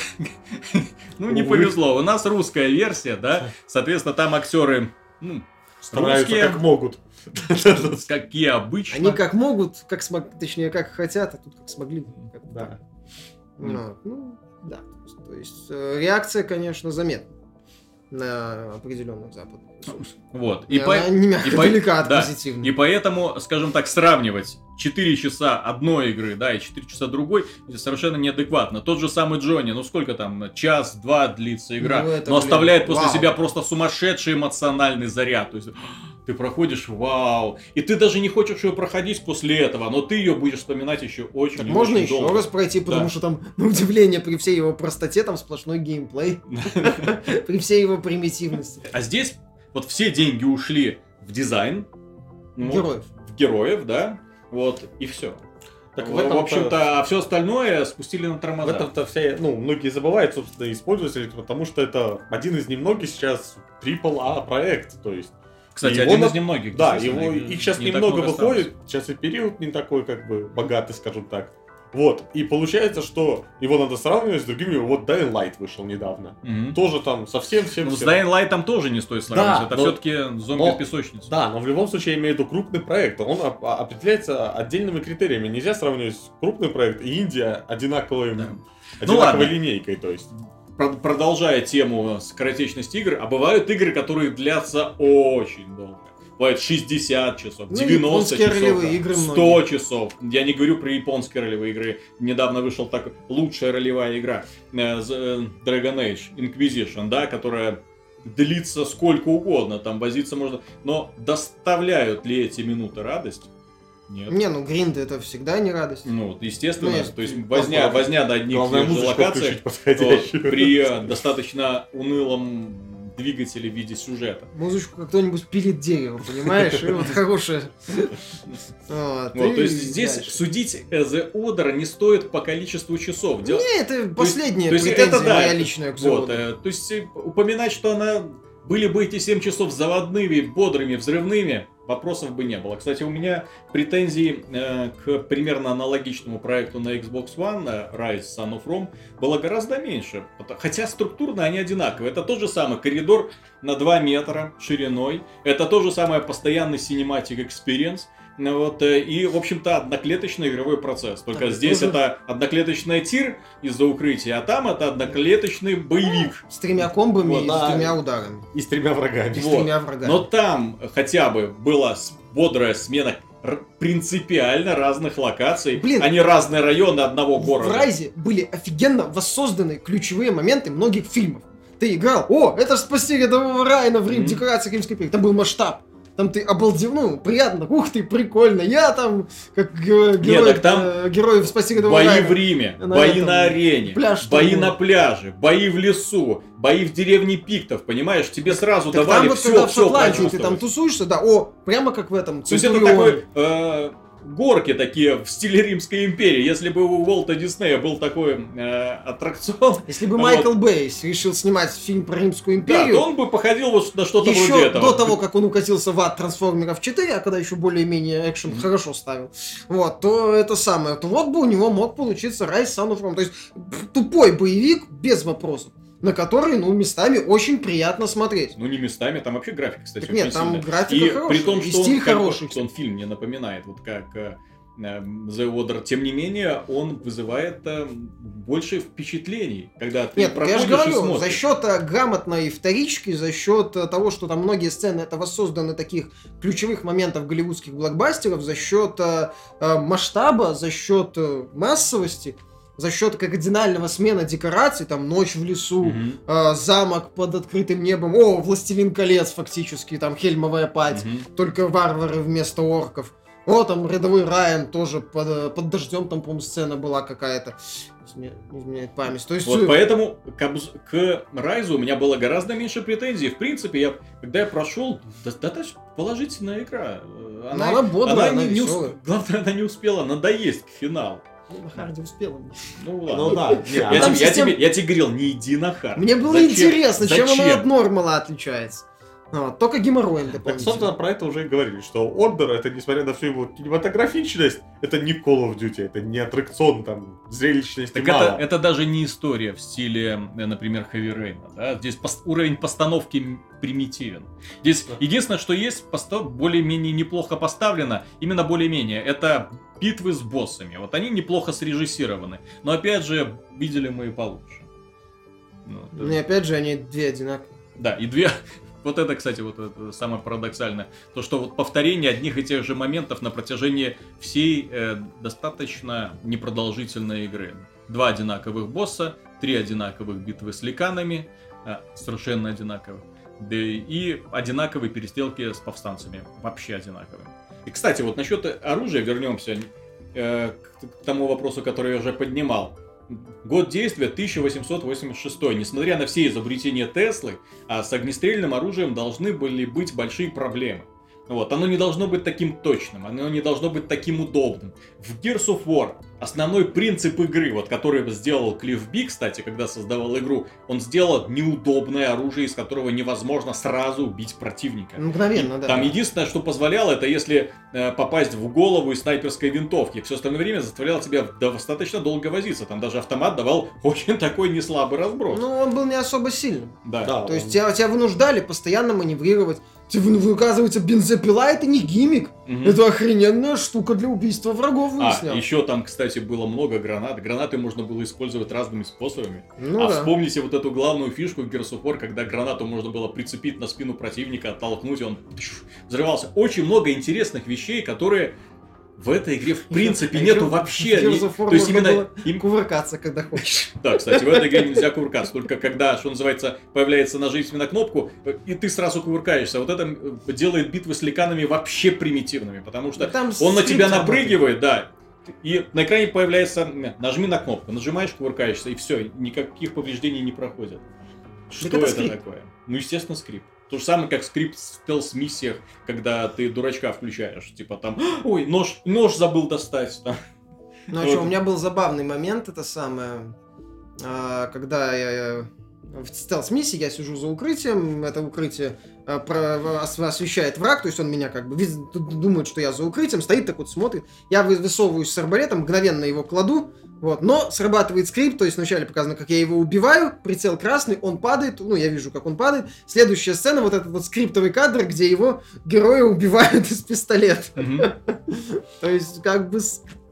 ну не повезло, у нас русская версия, да, соответственно там актеры, ну стараются как могут. Какие обычно. Они как могут, как смог, точнее, как хотят, а тут как смогли. да. Ну, да. То есть э, реакция, конечно, заметна на определенных западных ресурсах. Вот. И, по... не мягко, и, по... да. и поэтому, скажем так, сравнивать 4 часа одной игры, да, и 4 часа другой, совершенно неадекватно. Тот же самый Джонни, ну сколько там, час-два длится игра, ну, это, но блин, оставляет после вау. себя просто сумасшедший эмоциональный заряд. То есть ты проходишь, вау. И ты даже не хочешь ее проходить после этого, но ты ее будешь вспоминать еще очень так Можно очень еще долго. раз пройти, потому да. что там, на удивление, при всей его простоте, там сплошной геймплей. При всей его примитивности. А здесь вот все деньги ушли в дизайн. Героев. В героев, да. Вот, и все. Так в, этом в общем-то, а все остальное спустили на тормоза. В этом-то все, ну, многие забывают, собственно, использовать, потому что это один из немногих сейчас AAA проект, то есть кстати, его один на... из немногих. Да, его, их сейчас не немного выходит, осталось. сейчас и период не такой, как бы, богатый, скажем так. Вот, и получается, что его надо сравнивать с другими. Вот Dying Light вышел недавно. Угу. Тоже там совсем всем. Ну, с Dying Light там тоже не стоит сравнивать. Да, Это но, все-таки зомби-песочница. Да, но в любом случае я имею в виду крупный проект. Он определяется отдельными критериями. Нельзя сравнивать крупный проект и Индия одинаковой, да. одинаковой ну, ладно. линейкой. То есть. Продолжая тему скоротечности игр, а бывают игры, которые длятся очень долго. Бывает 60 часов, 90 ну, часов, игры 100 многие. часов. Я не говорю про японские ролевые игры. Недавно вышел так лучшая ролевая игра э, э, Dragon Age Inquisition, да, которая длится сколько угодно, там возиться можно. Но доставляют ли эти минуты радость? Нет. Не, ну гринды это всегда не радость. Ну, естественно, ну, то есть возня, возня на одних локациях при достаточно унылом двигателе в виде сюжета. Музычку как кто-нибудь пилит дерево, понимаешь? И вот хорошее. Вот, то есть здесь судить The Order не стоит по количеству часов. Не, это последняя претензия моя личная к Вот, э, то есть э, упоминать, что она были бы эти 7 часов заводными, бодрыми, взрывными, вопросов бы не было. Кстати, у меня претензий э, к примерно аналогичному проекту на Xbox One, э, Rise Son of Rome, было гораздо меньше. Хотя структурно они одинаковые. Это тот же самый коридор на 2 метра шириной. Это тот же самый постоянный cinematic experience. Ну вот, э, и, в общем-то, одноклеточный игровой процесс. Только так, здесь тоже... это одноклеточный тир из-за укрытия, а там это одноклеточный боевик. С тремя комбами вот, и да. с тремя ударами. И с тремя врагами. Вот. С тремя врагами. Но там хотя бы была бодрая смена принципиально разных локаций, Блин, а не разные районы одного города. В Райзе были офигенно воссозданы ключевые моменты многих фильмов. Ты играл, о, это же спасти рядового Райана в Рим, mm-hmm. декорации Римской империи. Там был масштаб там ты обалдел, ну, приятно, ух ты, прикольно, я там, как герой, Нет, там э, герой в «Спаси Бои Райана. в Риме, на бои этом, на арене, пляж бои на пляже, бои в лесу, бои в деревне Пиктов, понимаешь, тебе сразу так давали там вот, все, когда все в Шотландии ты там тусуешься, да, о, прямо как в этом То есть это такой... Э, горки такие в стиле Римской империи. Если бы у Уолта Диснея был такой э, аттракцион... Если бы Майкл вот, Бейс решил снимать фильм про Римскую империю... Да, то он бы походил вот на что-то еще вроде этого. до того, как он укатился в ад Трансформеров 4, а когда еще более-менее экшен mm-hmm. хорошо ставил, вот, то это самое, то вот бы у него мог получиться Райс Son of Rome. То есть тупой боевик без вопросов на который, ну, местами очень приятно смотреть. Ну, не местами, там вообще график, кстати, так нет, там сильная. графика и хорошая, при том, что и стиль он, хороший. Что он фильм не напоминает, вот как э, The Order, тем не менее, он вызывает э, больше впечатлений, когда ты Нет, я же говорю, за счет э, грамотной вторички, за счет э, того, что там многие сцены это воссозданы таких ключевых моментов голливудских блокбастеров, за счет э, масштаба, за счет массовости, за счет кардинального смена декораций, там ночь в лесу, mm-hmm. э, замок под открытым небом, о, Властелин колец фактически, там Хельмовая пать, mm-hmm. только варвары вместо орков. О, там рядовой Райан тоже под, под дождем, там, по-моему, сцена была какая-то. Не изменяет память. То есть... Вот поэтому к, к Райзу у меня было гораздо меньше претензий. В принципе, я, когда я прошел, достаточно положительная игра. Она, она бодрая, она, она не, не усп... Главное, она не успела надоесть к финалу. На hard е успел. Ну ладно. Ну да. Я, я, тебе, я, тебе, я тебе говорил, не иди на hard. Мне было Зачем? интересно, Зачем? чем она от нормала отличается. А, только геморроем Так, собственно, про это уже и говорили, что Ордер, это, несмотря на всю его кинематографичность, это не Call of Duty, это не аттракцион, там, зрелищности так мало. Это, это даже не история в стиле, э, например, Heavy Rain, да? Здесь пост- уровень постановки примитивен. Здесь да. единственное, что есть, постав- более-менее неплохо поставлено, именно более-менее, это битвы с боссами. Вот они неплохо срежиссированы. Но опять же, видели мы и получше. Ну, ну и опять же, они две одинаковые. Да, и две, вот это, кстати, вот это самое парадоксальное. То, что вот повторение одних и тех же моментов на протяжении всей э, достаточно непродолжительной игры. Два одинаковых босса, три одинаковых битвы с ликанами, э, совершенно одинаковых. Да и одинаковые перестрелки с повстанцами. Вообще одинаковые. И, кстати, вот насчет оружия вернемся э, к тому вопросу, который я уже поднимал. Год действия 1886. Несмотря на все изобретения Теслы, а с огнестрельным оружием должны были быть большие проблемы. Вот, оно не должно быть таким точным, оно не должно быть таким удобным. В Gears of War основной принцип игры, вот который сделал Клифф Би, кстати, когда создавал игру, он сделал неудобное оружие, из которого невозможно сразу убить противника. Мгновенно, И да. Там единственное, что позволяло, это если э, попасть в голову из снайперской винтовки. Все остальное время заставляло тебя достаточно долго возиться. Там даже автомат давал очень такой неслабый разброс. Ну, он был не особо сильным. Да. да То он... есть тебя, тебя вынуждали постоянно маневрировать. Вы, вы, оказывается, бензопила это не гиммик. Угу. Это охрененная штука для убийства врагов выяснял. А, еще там, кстати, было много гранат. Гранаты можно было использовать разными способами. Ну, а да. вспомните вот эту главную фишку в War, когда гранату можно было прицепить на спину противника, оттолкнуть, и он взрывался. Очень много интересных вещей, которые в этой игре в принципе нету вообще. То есть именно им кувыркаться, когда хочешь. Да, кстати, в этой игре нельзя кувыркаться, только когда, что называется, появляется нажатие на кнопку, и ты сразу кувыркаешься. Вот это делает битвы с ликанами вообще примитивными, потому что он на тебя напрыгивает, да, и на экране появляется, нажми на кнопку, нажимаешь, кувыркаешься, и все, никаких повреждений не проходит. Что это, это такое? Ну, естественно, скрипт. То же самое, как скрипт в стелс-миссиях, когда ты дурачка включаешь. Типа там, ой, нож, нож забыл достать. Там. Ну, а что, у меня был забавный момент, это самое, а, когда я в стелс-миссии, я сижу за укрытием, это укрытие а, освещает враг, то есть он меня как бы думает, что я за укрытием, стоит так вот, смотрит. Я высовываюсь с арбалетом, мгновенно его кладу, вот, но срабатывает скрипт, то есть вначале показано, как я его убиваю, прицел красный, он падает, ну, я вижу, как он падает. Следующая сцена, вот этот вот скриптовый кадр, где его герои убивают из пистолета. То есть, как бы,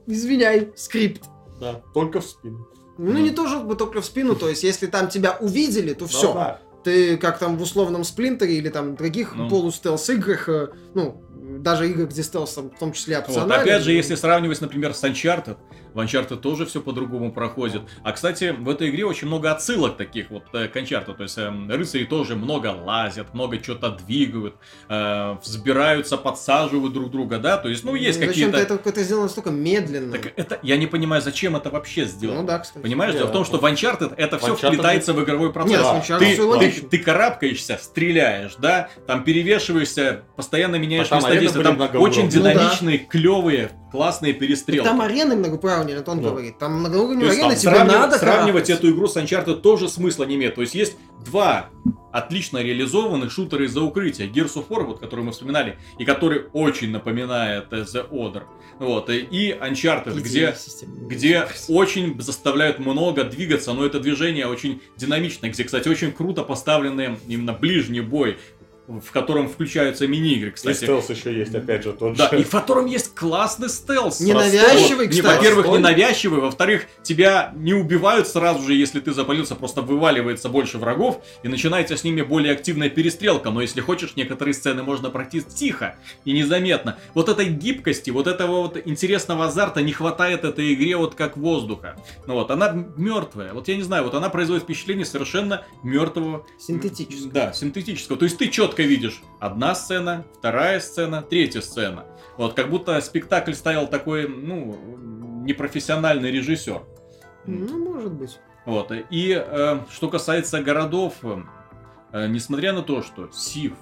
извиняй, скрипт. Да, только в спину. Ну, не тоже бы только в спину, то есть, если там тебя увидели, то все. Ты как там в условном сплинтере или там других ну. полустелс играх, э, ну, даже игры, где стелс в том числе опциональный. Вот, опять же, если сравнивать, например, с Uncharted, в Uncharted тоже все по-другому проходит. А, кстати, в этой игре очень много отсылок таких вот э, к Uncharted. То есть э, рыцари тоже много лазят, много что-то двигают, э, взбираются, подсаживают друг друга, да? То есть, ну, есть ну, какие-то... это, это сделано настолько медленно. Так это, я не понимаю, зачем это вообще сделано. Ну да, кстати. Понимаешь, дело в том, что в Uncharted это все вплетается в игровой процесс. Нет, да. ты, ты, ты карабкаешься, стреляешь, да? Там перевешиваешься, постоянно меняешь а место действия. Там очень динамичные, ну, да. клевые, классные перестрелки. там арены многоправнее, это он ну. говорит. Там многоуровневые арены, тебе сравнив, надо Сравнивать эту игру с Uncharted тоже смысла не имеет. То есть есть два отлично реализованных шутера из-за укрытия. Gears of War, вот, который мы вспоминали, и который очень напоминает The Order. Вот, и Uncharted, где, где очень заставляют много двигаться, но это движение очень динамичное, где, кстати, очень круто поставлены именно ближний бой, в котором включаются мини-игры, кстати. И стелс еще есть, опять же, тот да, же. и в котором есть классный стелс. Ненавязчивый, кстати. Не, во-первых, ненавязчивый, во-вторых, тебя не убивают сразу же, если ты запалился, просто вываливается больше врагов, и начинается с ними более активная перестрелка. Но если хочешь, некоторые сцены можно пройти тихо и незаметно. Вот этой гибкости, вот этого вот интересного азарта не хватает этой игре вот как воздуха. Ну вот, она мертвая. Вот я не знаю, вот она производит впечатление совершенно мертвого. Синтетического. Да, синтетического. То есть ты четко четко видишь одна сцена, вторая сцена, третья сцена. Вот как будто спектакль ставил такой, ну, непрофессиональный режиссер. Ну, может быть. Вот. И э, что касается городов, э, несмотря на то, что Сив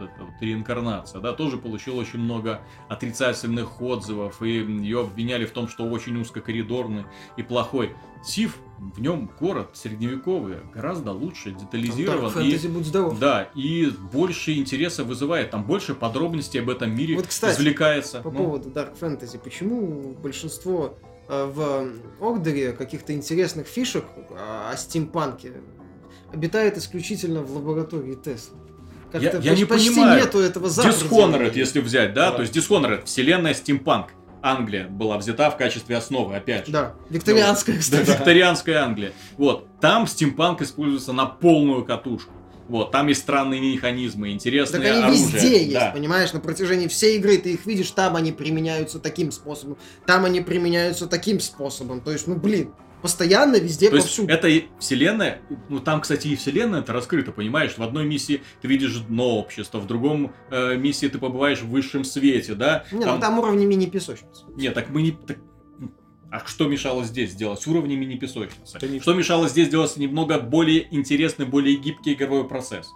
эта вот реинкарнация, да, тоже получила очень много отрицательных отзывов, и ее обвиняли в том, что очень узкокоридорный и плохой. Сив, в нем город средневековый, гораздо лучше детализирован. Там, и, будь здоров. Да, и больше интереса вызывает, там больше подробностей об этом мире вот, кстати, извлекается. По ну. поводу Dark Fantasy, почему большинство э, в Ордере каких-то интересных фишек о стимпанке обитает исключительно в лаборатории Тесла? Я, я не почти понимаю. нету этого Dishonored, если взять, да? да? То есть Dishonored, вселенная стимпанк. Англия была взята в качестве основы, опять же. Да, викторианская, ну, кстати. Да, викторианская Англия. Вот, там стимпанк используется на полную катушку. Вот, там есть странные механизмы, интересные так они оружия. везде есть, да. понимаешь, на протяжении всей игры ты их видишь, там они применяются таким способом, там они применяются таким способом. То есть, ну блин, Постоянно, везде, То повсюду. есть, это вселенная, ну там, кстати, и вселенная это раскрыта, понимаешь? В одной миссии ты видишь дно общества, в другом э, миссии ты побываешь в высшем свете, да? Не, ну, там... ну там уровни мини-песочницы. Нет, так мы не... Так... А что мешало здесь сделать? Уровни мини-песочницы. Не... Что мешало здесь сделать немного более интересный, более гибкий игровой процесс?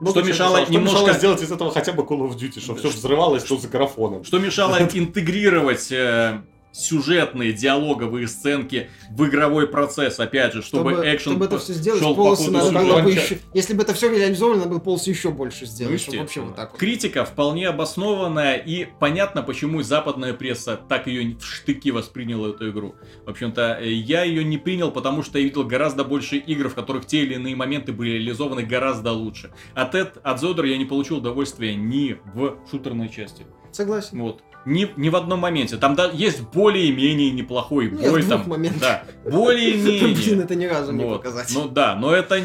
Ну, что мешало мешало, немножко... Что мешало сделать из этого хотя бы Call of Duty, чтобы все взрывалось, что за графоном. Что мешало интегрировать э, сюжетные диалоговые сценки в игровой процесс, опять же, чтобы, чтобы экшен Чтобы это все сделать, шел полосы по надо было бы еще... Если бы это все реализовано, надо было полосы еще больше Ну, сделать, чтобы вообще вот так вот. Критика вполне обоснованная, и понятно, почему западная пресса так ее в штыки восприняла эту игру. В общем-то, я ее не принял, потому что я видел гораздо больше игр, в которых те или иные моменты были реализованы гораздо лучше. От, эт- от Zodra я не получил удовольствия ни в шутерной части. Согласен. Вот. Ни, ни в одном моменте. Там да, есть более-менее неплохой Ну, бой. двух там. Да, более-менее. Блин, это ни разу не показать. Ну да, но это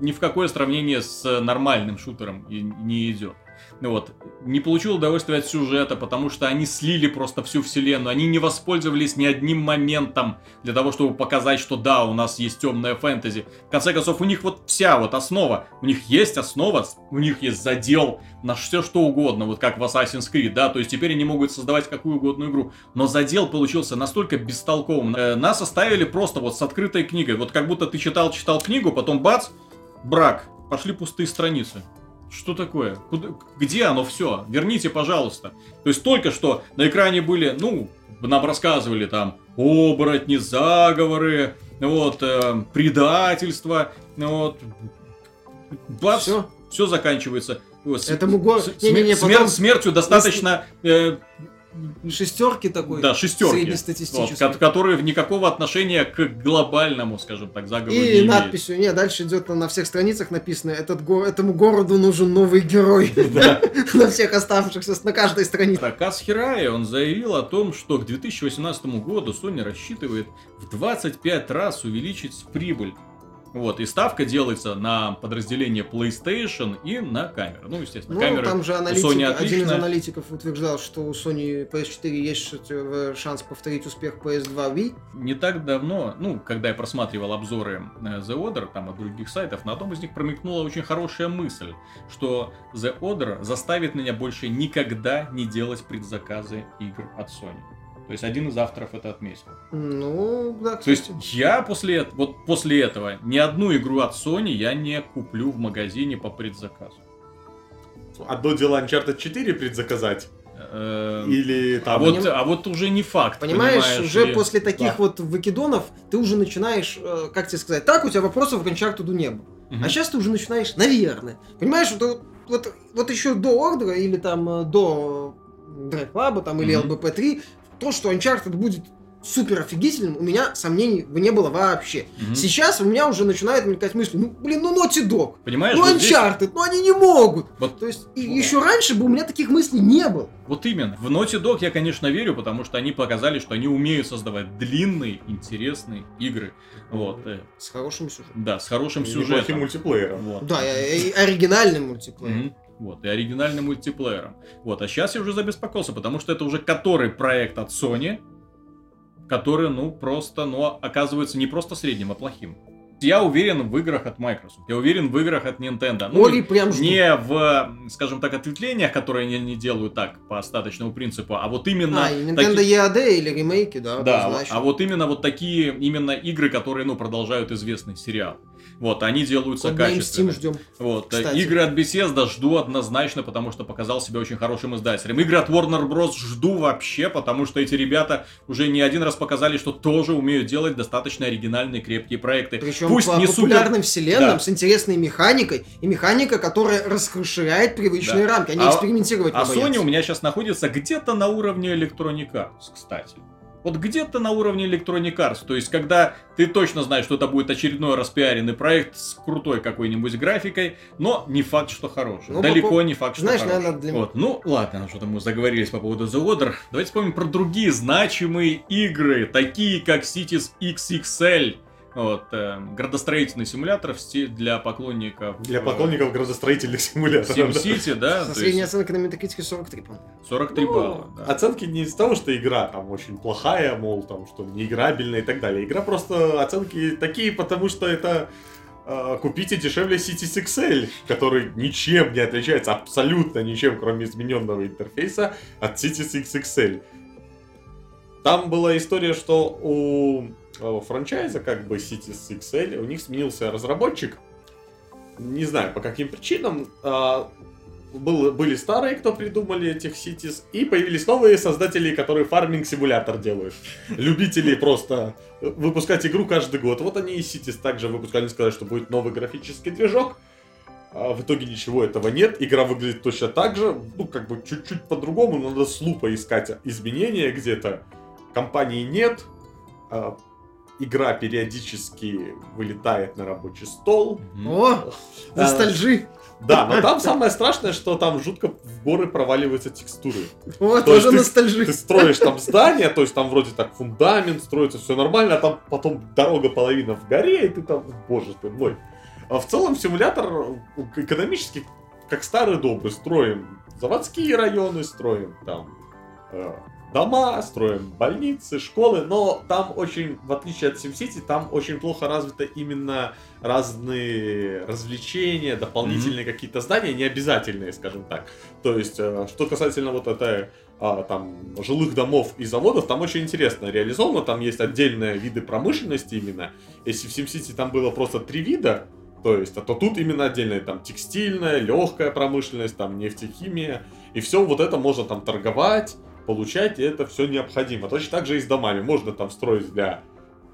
ни в какое сравнение с нормальным шутером не идет. Ну вот, не получил удовольствия от сюжета, потому что они слили просто всю вселенную, они не воспользовались ни одним моментом для того, чтобы показать, что да, у нас есть темная фэнтези. В конце концов, у них вот вся вот основа, у них есть основа, у них есть задел на все что угодно, вот как в Assassin's Creed, да, то есть теперь они могут создавать какую угодно игру, но задел получился настолько бестолковым. Э, нас оставили просто вот с открытой книгой, вот как будто ты читал-читал книгу, потом бац, брак, пошли пустые страницы. Что такое? Куда- где оно все? Верните, пожалуйста. То есть только что на экране были, ну, нам рассказывали там оборотни, заговоры, вот, э, предательство, вот. Бац, Все. все заканчивается. Этому го- с- не-не-не, смер- потом- смертью достаточно э, Шестерки такой. да, шестерки, вот, Среднестатистической. ко- которые никакого отношения к глобальному, скажем так, заговору не И имеют. надписью, не, дальше идет на всех страницах написано, этот го- этому городу нужен новый герой. На всех оставшихся, на каждой странице. Так, Хирай, он заявил о том, что к 2018 году Sony рассчитывает в 25 раз увеличить прибыль. Вот, и ставка делается на подразделение PlayStation и на камеры. Ну, естественно, Ну, камеры там же у аналитик, Sony один из отлично. аналитиков утверждал, что у Sony PS4 есть э, шанс повторить успех PS2 Wii. Не так давно, ну, когда я просматривал обзоры э, The Order, там, от других сайтов, на одном из них промелькнула очень хорошая мысль, что The Order заставит меня больше никогда не делать предзаказы игр от Sony. То есть один из авторов это отметил. Ну, да, То есть кстати. я после, вот после этого ни одну игру от Sony я не куплю в магазине по предзаказу. Одно дело Uncharted 4 предзаказать, Эм, или А там... вот, поним- а вот уже не факт. Понимаешь, уже ли? после таких Да. вот выкидонов ты уже начинаешь, э, как тебе сказать, так у тебя вопросов к Uncharted не было. Мгм. А сейчас ты уже начинаешь, наверное. Понимаешь, вот, вот, вот еще до Ордера или там э, до Club там, или Мгм. LBP3, то, что Uncharted будет супер офигительным, у меня сомнений не было вообще. Мгм. Сейчас у меня уже начинает мелькать мысли, ну, блин, ну Naughty Dog, Понимаешь, ну вот здесь- Uncharted, ну они не могут. Вот- То есть, и еще раньше бы у меня таких мыслей не было. Вот именно. В Naughty Dog я, конечно, верю, потому что они показали, что они умеют создавать длинные, интересные игры. Вот. э, С хорошим сюжетом. Да, с хорошим неплохим сюжетом. мультиплеером. Вот. Да, и, и оригинальный мультиплеер. Вот, и оригинальным мультиплеером. Вот, а сейчас я уже забеспокоился, потому что это уже который проект от Sony, который, ну, просто, ну, оказывается не просто средним, а плохим. Я уверен в играх от Microsoft, я уверен в играх от Nintendo. Ну, Ори прям жду. не в, скажем так, ответвлениях, которые они не делают так по остаточному принципу, а вот именно... А, и Nintendo таки- EAD или ремейки, да, да, а вот именно вот такие именно игры, которые, ну, продолжают известный сериал. Вот, они делаются качественно. Ждем. Вот, э, Кстати. игры от Bethesda жду однозначно, потому что показал себя очень хорошим издателем. Игры от Warner Bros. жду вообще, потому что эти ребята уже не один раз показали, что тоже умеют делать достаточно оригинальные крепкие проекты. Причем Пусть по не супер... популярным вселенным, Да. с интересной механикой, и механика, которая расширяет привычные Да. рамки. Они А- экспериментировать А Sony у меня сейчас находится где-то на уровне Electronic Arts, кстати. Вот где-то на уровне Electronic Arts. То есть, когда ты точно знаешь, что это будет очередной распиаренный проект с крутой какой-нибудь графикой, но не факт, что хороший. Ну, Далеко по- не факт, что знаешь, хороший. наверное, для- Вот. Ну, ладно, что-то мы заговорились по поводу The Order. Давайте вспомним про другие значимые игры, такие как Cities XXL. Вот, э, градостроительный симулятор для поклонников... Для э, поклонников градостроительных симуляторов. да. SimCity, да? Со то средней есть оценкой на Metacritic 43, по-моему. 43 Ну, балла. да. Оценки не из того, что игра там очень плохая, мол, там, что неиграбельная и так далее. Игра просто оценки такие, потому что это э, купите дешевле Cities XL, который ничем не отличается, абсолютно ничем, кроме измененного интерфейса от Cities XXL. Там была история, что у франчайза, как бы Cities XL, у них сменился разработчик. Не знаю по каким причинам. а, был, были старые, кто придумали этих Cities, и появились новые создатели, которые фарминг-симулятор делают. Любители просто выпускать игру каждый год. Вот они и Cities также выпускали, они сказали, что будет новый графический движок. А в итоге ничего этого нет. Игра выглядит точно так же. Ну, как бы чуть-чуть по-другому. Надо с лупа искать изменения где-то. Компании нет. Игра периодически вылетает на рабочий стол. О, ностальжи. Да, но там самое страшное, что там жутко в горы проваливаются текстуры. Вот, То тоже ностальжи. Ты строишь там здание, то есть там вроде так фундамент строится, все нормально, а там потом дорога половина в горе, и ты там, боже ты мой. А в целом симулятор э, экономически, как старый добрый, строим заводские районы, строим там э, дома, строим больницы, школы, но там очень, в отличие от SimCity, там очень плохо развито именно разные развлечения, дополнительные какие-то здания, не обязательные, скажем так. То есть, э, что касательно вот этой а, там жилых домов и заводов, там очень интересно реализовано, там есть отдельные виды промышленности именно. Если в SimCity там было просто три вида, то есть, а то тут именно отдельная там текстильная, легкая промышленность, там нефтехимия, и все вот это можно там торговать, получать, это все необходимо. Точно так же и с домами. Можно там строить для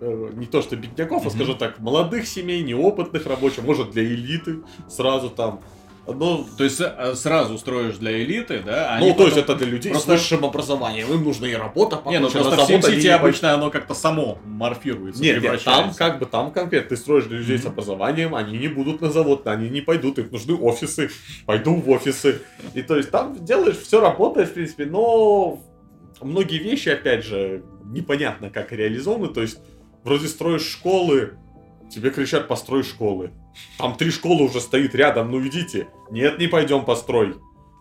э, не то что бедняков, а скажем так, молодых семей, неопытных рабочих, может для элиты сразу там. Но, То есть э, сразу строишь для элиты, да? а ну, они то есть это для людей просто- с высшим образованием, им нужна и работа, Не, ну просто в SimCity обычно оно как-то само морфируется, Нет, нет, там как бы там конкретно ты строишь для людей с Мгм. образованием, они не будут на завод, они не пойдут, им нужны офисы, пойду в офисы. И то есть там делаешь, все работает, в принципе, но многие вещи, опять же, непонятно как реализованы, то есть вроде строишь школы, тебе кричат построй школы. Там три школы уже стоит рядом, ну идите. Нет, не пойдем построй.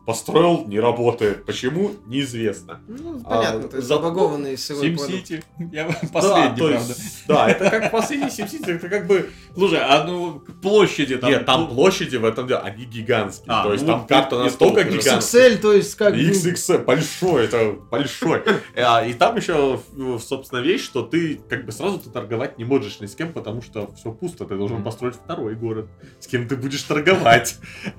Построил, не работает. Почему? Неизвестно. Ну, понятно, А, то есть за- забагованный сырой продукт. SimCity. Я Да, последний, правда. есть, да, это как последний SimCity, это как бы Слушай, а ну к площади там... Нет, там ну, площади в этом деле, они гигантские. А, то есть ну, там карта настолько столько. гигантская. XXL, то есть как... бы- XXL, большой, это большой. А, И там еще, собственно, вещь, что ты как бы сразу ты торговать не можешь ни с кем, потому что все пусто, ты должен построить второй город, с кем ты будешь торговать.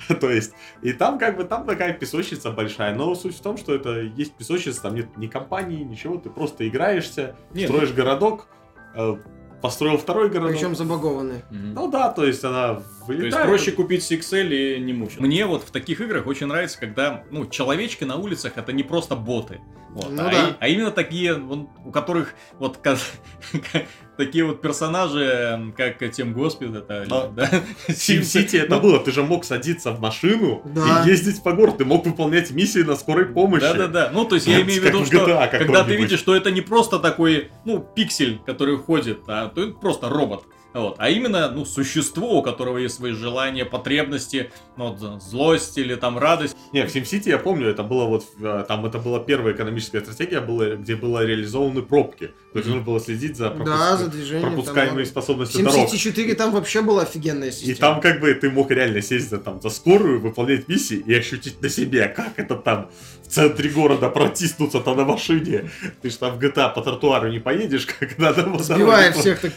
То есть, и там как бы, там такая песочница большая, но суть в том, что это есть песочница, там нет ни компании, ничего, ты просто играешься, Нет. строишь городок, э, построил второй городок. Причем забагованный. Мгм. Ну да, то есть она То вылетает. есть проще купить CXL и не мучиться. Мне вот в таких играх очень нравится, когда, ну, человечки на улицах это не просто боты. Вот, Ну а, да. и- а именно такие, вон, у которых вот такие вот персонажи, м, как Тем Госпид, это, Да. да, SimCity это Ну, было, ты же мог садиться в машину Да. и ездить по городу, ты мог выполнять миссии на скорой помощи. Да-да-да. Ну, то есть я Это имею в виду, что когда ты видишь, что это не просто такой, ну, пиксель, который ходит, а то это просто робот. Вот. А именно, ну, существо, у которого есть свои желания, потребности, ну, вот, злость или там радость. Не, в SimCity я помню, это было вот, э, там это была первая экономическая стратегия, была, где было реализованы пробки. То есть нужно было следить за, пропуск- Да, за там пропускаемой много. способностью В дорог. SimCity 4 там вообще была офигенная И система. там как бы ты мог реально сесть за, там, за скорую, выполнять миссии и ощутить на себе, как это там в центре города протиснуться-то на машине. Ты же там в GTA по тротуару не поедешь, как надо. Сбивая всех так...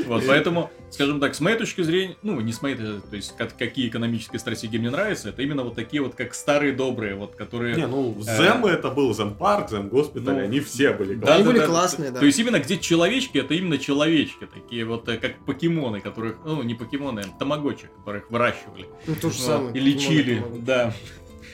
Вот, поэтому, скажем так, с моей точки зрения, ну, не с моей, то есть, как- какие экономические стратегии мне нравятся, это именно вот такие вот, как старые добрые, вот, которые... Не, ну, Зем это был, Зем Парк, Зем Госпиталь, Ну, они все были. Да, Они да, были да. классные, да. То есть именно где человечки, это именно человечки, такие вот э, как покемоны, которых, ну не покемоны, а тамагочи, которых выращивали. Ну, то же Вот, самое. И лечили, Покемоны, да.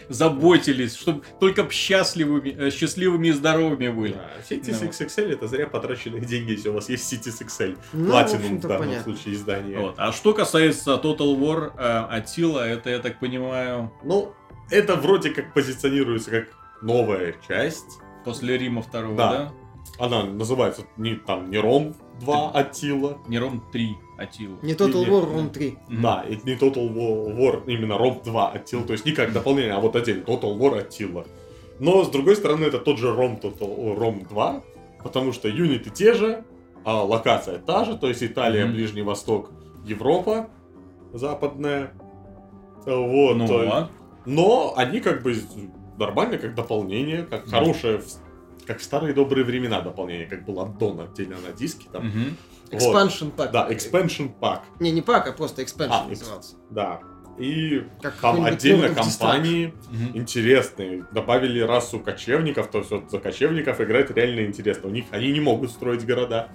Заботились, чтобы только счастливыми, э, счастливыми и здоровыми были. Да, Cities Ну. XXL это зря потраченные деньги, если у вас есть Cities XL. Ну, в Platinum в общем-то, данном понятно. случае издание. Вот. А что касается Total War э, Attila, это, я так понимаю, Ну, это вроде как позиционируется как новая часть. после Рима второго, Да. да? Она называется не там не Ром 2 Аттила. Не Ром 3 Attila. Не Total Или- War, Rome 3. Мгм. Да, не Total War, War, именно Ром 2 Аттила. То есть не как дополнение, а вот отдельно Total War Аттила. Но с другой стороны, это тот же Ром Total Ром 2, потому что юниты те же, а локация та же, то есть Италия, Мгм. Ближний Восток, Европа западная. Вот. Ну, то- а? Но они как бы нормально, как дополнение, как Мгм. хорошее, как в старые добрые времена дополнение, как был аддон отдельно на диске. Там. Мгм. Вот. Expansion Pack. Да, expansion pack, Не, не пак, а просто Expansion А, назывался. да. И Как там отдельно компании Мгм. интересные. Добавили расу кочевников, то есть вот за кочевников играть реально интересно. У них они не могут строить города.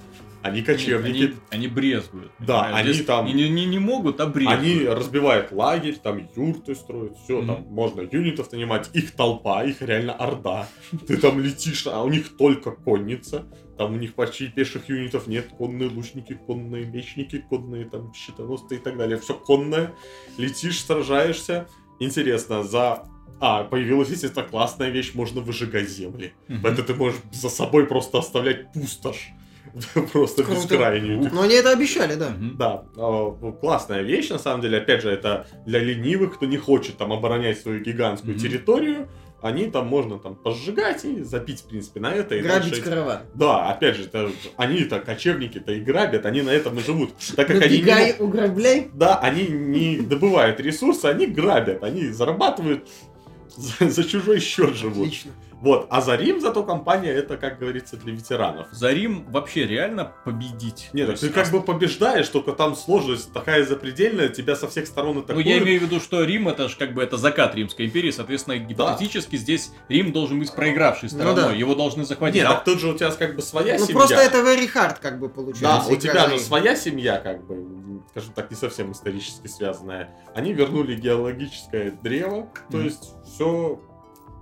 Они кочевники. Они, они брезгуют. Да, понимаешь? они Здесь там- Не, не, не могут, а брезгуют. Они разбивают лагерь, там юрты строят, все, Мгм. там можно юнитов нанимать, их толпа, их реально орда. Ты там летишь, а у них только конница, там у них почти пеших юнитов нет, конные лучники, конные мечники, конные там щитоносцы и так далее, все конное. Летишь, сражаешься. Интересно, за... А, появилась, естественно, классная вещь, можно выжигать земли. Мгм. Это ты можешь за собой просто оставлять пустошь. Просто бескрайнюю. Но они это обещали, да. Да, э, классная вещь, на самом деле, опять же, это для ленивых, кто не хочет там оборонять свою гигантскую территорию, они там можно там пожигать и запить, в принципе, на это. И Грабить дальше- караван. Да, опять же, это, они-то, кочевники-то и грабят, они на этом и живут. Так как они не уграбляй. да, они не добывают ресурсы, они грабят, они зарабатывают за, за чужой счет живут. Отлично. Вот, а за Рим зато компания это, как говорится, для ветеранов. За Рим вообще реально победить. Нет, То так ты есть, как бы побеждаешь, только там сложность такая запредельная, тебя со всех сторон Ну, атакуют. я имею в виду, что Рим это же как бы это закат Римской империи, соответственно, гипотетически здесь Рим должен быть проигравшей Ну стороной, да. его должны захватить. Нет, А так тут же у тебя как бы своя Ну семья. просто это very hard как бы Да, получается. у игра тебя же своя семья, как бы, скажем так, не совсем исторически связанная. Они вернули геологическое древо, то Мгм. есть все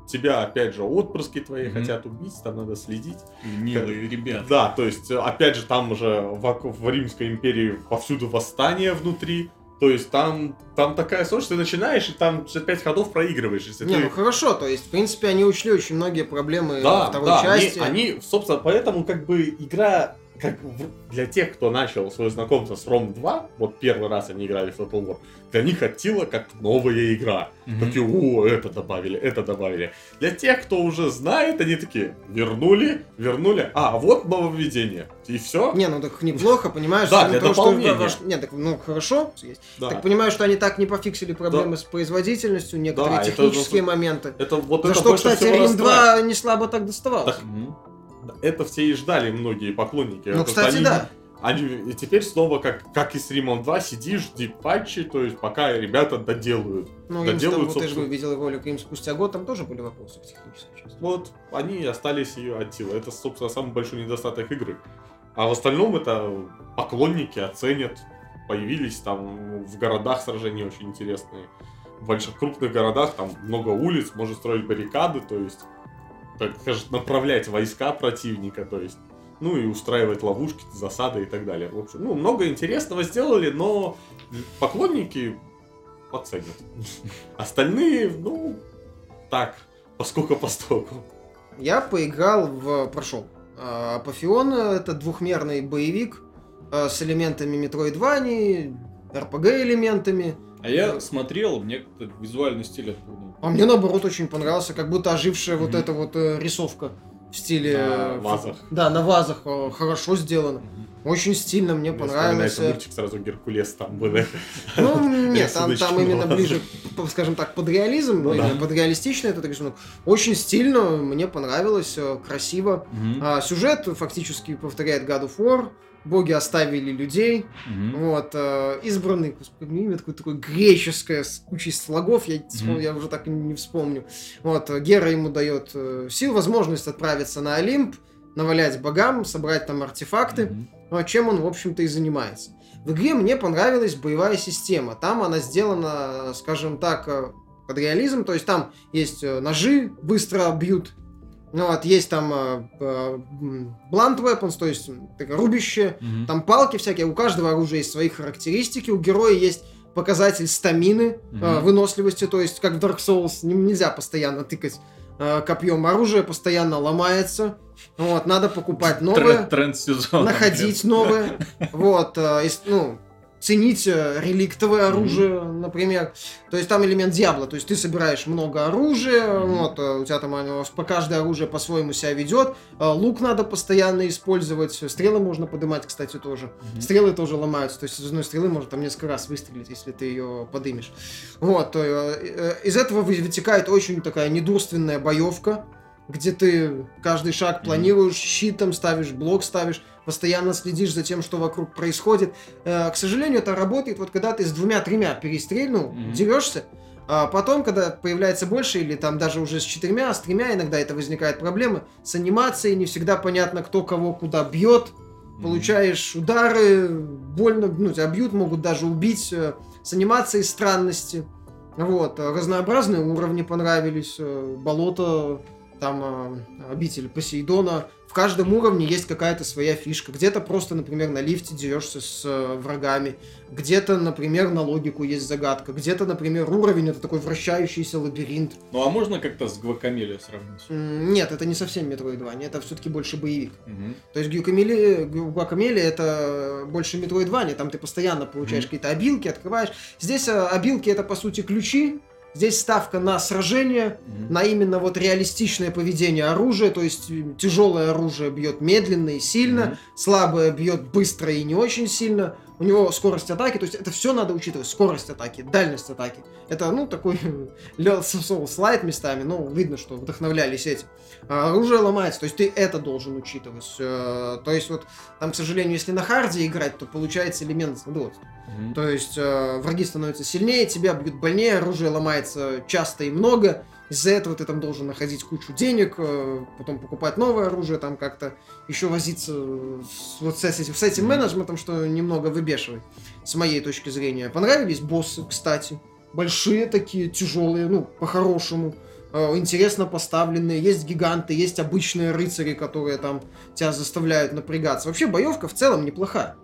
тебя, опять же, отпрыски твои Мгм. хотят убить, там надо следить. Милые ребята. Да, то есть, опять же, там уже в, в Римской империи повсюду восстание внутри. То есть там, там такая сложность, ты начинаешь, и там за пять ходов проигрываешь. Если Не, ты... ну хорошо, то есть, в принципе, они учли очень многие проблемы Да, второй да, части. Они, они, собственно, поэтому как бы игра, как для тех, кто начал свое знакомство с Ром 2, вот первый раз они играли в Total War, для них Аттила как новая игра. Мгм. Такие, о, это добавили, это добавили. Для тех, кто уже знает, они такие, вернули, вернули, а, вот нововведение. И все? Не, ну так неплохо, понимаешь? Да, для что дополнения. ваш- Нет, так, ну хорошо. есть. Да. Так понимаю, что они так не пофиксили проблемы с производительностью, некоторые Да, это технические же- моменты. Это вот За это что, кстати, Рим расстраивает. 2 не слабо так Мгм. Это все и ждали многие поклонники. ну, кстати, они- да. Они, теперь снова, как, как и с Римом 2, сидишь, жди патчи, то есть пока ребята доделают. Ну, Да им делают, вот ты же собственно. видел ролик им спустя год, там тоже были вопросы к технической части. Вот, они и остались ее от силы. Это, собственно, самый большой недостаток игры. А в остальном это поклонники оценят. Появились там в городах сражения очень интересные. В больших крупных городах там много улиц, можно строить баррикады, то есть, так скажем, направлять войска противника, то есть, ну и устраивать ловушки, засады и так далее. В общем, ну, много интересного сделали, но поклонники оценят. Остальные, ну, так, поскольку постольку. Я поиграл в... прошел. А, Апофеон — это двухмерный боевик а, с элементами Metroidvania, RPG-элементами. А я смотрел, мне визуальный стиль ну, А мне, наоборот, очень понравился, как будто ожившая вот Мгм. эта вот э, рисовка в стиле... На э, вазах. Да, на вазах э, хорошо сделано. Очень стильно, мне Мне понравилось. вспоминается мультик сразу Геркулес там был. Ну, нет, там, там именно ближе, скажем так, под реализм, Ну да. под реалистично этот рисунок. Очень стильно, мне понравилось, э, красиво. А, сюжет фактически повторяет God of War. Боги оставили людей. Мгм. Вот, э, избранный, имя такое, такое греческое, с кучей слогов, я, вспом- Мгм. я уже так и не вспомню. Вот, э, Гера ему дает э, сил, возможность отправиться на Олимп, навалять богам, собрать там артефакты, Мгм. ну, чем он, в общем-то, и занимается. В игре мне понравилась боевая система. Там она сделана, скажем так, э, под реализм, то есть там есть э, ножи, быстро бьют, ну вот, есть там э, э, blunt weapons, то есть м, такое рубище, Мгм. там палки всякие, у каждого оружия есть свои характеристики, у героя есть показатель стамины, э, Мгм. выносливости, то есть как в Dark Souls не- нельзя постоянно тыкать э, копьем, оружие постоянно ломается, вот, надо покупать новое, Тренд, тренд сезона. находить новое, вот, э, ис- ну, ценить э, реликтовое оружие, например. То есть там элемент Диабло, то есть ты собираешь много оружия, Мгм. вот, э, у тебя там оно, по каждое оружие по-своему себя ведет, э, лук надо постоянно использовать, стрелы можно поднимать, кстати, тоже. Мгм. Стрелы тоже ломаются, то есть из одной стрелы можно там несколько раз выстрелить, если ты ее подымешь. Вот, из этого вы- вытекает очень такая недурственная боевка, где ты каждый шаг планируешь, щит там ставишь, блок ставишь, постоянно следишь за тем, что вокруг происходит. Э, к сожалению, это работает вот когда ты с двумя-тремя перестрельнул, mm-hmm. дерешься, а потом, когда появляется больше, или там даже уже с четырьмя, с тремя, иногда это возникает проблемы, с анимацией не всегда понятно, кто кого куда бьет, mm-hmm. получаешь удары, больно, ну, тебя бьют, могут даже убить, э, с анимацией странности. Вот, разнообразные уровни понравились, э, болото там э, обитель Посейдона. В каждом уровне есть какая-то своя фишка. Где-то просто, например, на лифте дерешься с э, врагами. Где-то, например, на логику есть загадка. Где-то, например, уровень это такой вращающийся лабиринт. Ну а можно как-то с Гвакамелио сравнить? Нет, это не совсем Metroidvania, это все-таки больше боевик. Угу. То есть Гвакамелия это больше Metroidvania, там ты постоянно получаешь угу. какие-то обилки, открываешь. Здесь э, обилки это по сути ключи, Здесь ставка на сражение, mm-hmm. на именно вот реалистичное поведение оружия, то есть тяжелое оружие бьет медленно и сильно, mm-hmm. слабое бьет быстро и не очень сильно. У него скорость атаки, то есть это все надо учитывать. Скорость атаки, дальность атаки. Это, ну, такой слайд местами, но видно, что вдохновлялись этим. А оружие ломается, то есть ты это должен учитывать. Э, то есть вот там, к сожалению, если на харде играть, то получается элемент, ну, вот, Mm-hmm. То есть э, враги становятся сильнее, тебя бьют больнее, оружие ломается часто и много. Из-за этого ты там должен находить кучу денег, э, потом покупать новое оружие, там как-то еще возиться с, вот с этим, с этим менеджментом, что немного выбешивает, с моей точки зрения. Понравились боссы, кстати. Большие такие, тяжелые, ну, по-хорошему э, интересно поставленные, есть гиганты, есть обычные рыцари, которые там тебя заставляют напрягаться. Вообще боевка в целом неплохая.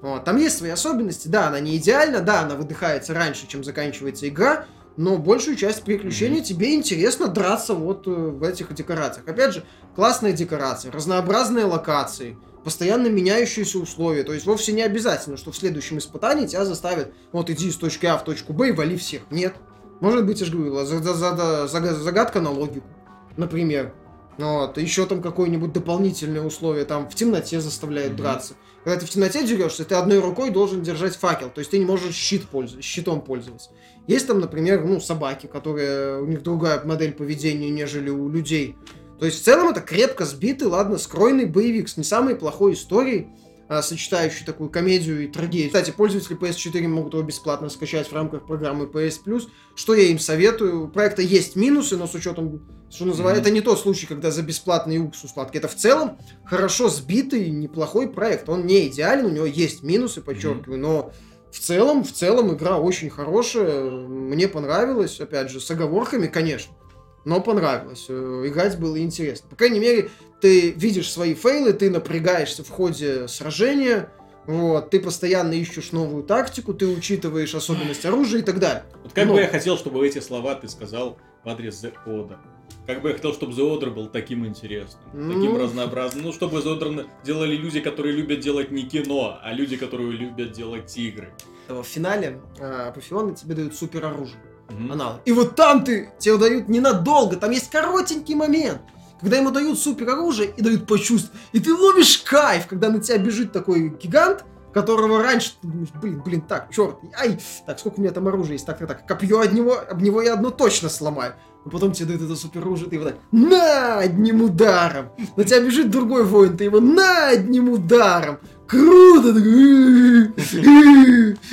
Вот. Там есть свои особенности, да, она не идеальна, да, она выдыхается раньше, чем заканчивается игра, но большую часть приключений mm-hmm. тебе интересно драться вот э, в этих декорациях. Опять же, классные декорации, разнообразные локации, постоянно меняющиеся условия. То есть вовсе не обязательно, что в следующем испытании тебя заставят, вот иди из точки А в точку Б и вали всех. Нет. Может быть, я же говорил, загадка на логику, например. Вот, еще там какое-нибудь дополнительное условие, там в темноте заставляет mm-hmm. драться. Когда ты в темноте дерешься, ты одной рукой должен держать факел, то есть ты не можешь щит пользоваться, щитом пользоваться. Есть там, например, ну, собаки, которые, у них другая модель поведения, нежели у людей. То есть в целом это крепко сбитый, ладно, скройный боевик с не самой плохой историей, а, сочетающий такую комедию и трагедию. Кстати, пользователи PS4 могут его бесплатно скачать в рамках программы PS Plus, что я им советую. У проекта есть минусы, но с учетом что называется, mm-hmm. это не тот случай, когда за бесплатный уксус сладкий. Это в целом хорошо сбитый, неплохой проект. Он не идеален, у него есть минусы, подчеркиваю, mm-hmm. но в целом, в целом игра очень хорошая. Мне понравилось, опять же, с оговорками, конечно. Но понравилось. Э, играть было интересно. По крайней мере, ты видишь свои фейлы, ты напрягаешься в ходе сражения, вот, ты постоянно ищешь новую тактику, ты учитываешь особенности оружия и так далее. Вот как Но... бы я хотел, чтобы эти слова ты сказал в адрес The Order. Как бы я хотел, чтобы The Order был таким интересным, ну... таким разнообразным. Ну, чтобы The Order делали люди, которые любят делать не кино, а люди, которые любят делать игры. В финале э, Апофеоны тебе дают супер оружие. Mm-hmm. Аналог. И вот там ты тебе дают ненадолго, там есть коротенький момент когда ему дают супер оружие и дают почувствовать, и ты ловишь кайф, когда на тебя бежит такой гигант, которого раньше ты думаешь, блин, блин, так, черт, ай, так, сколько у меня там оружия есть, так, так, так, копье от него, об него я одно точно сломаю. А потом тебе дают это супер оружие, ты его так, на, одним ударом. На тебя бежит другой воин, ты его на, одним ударом. Круто!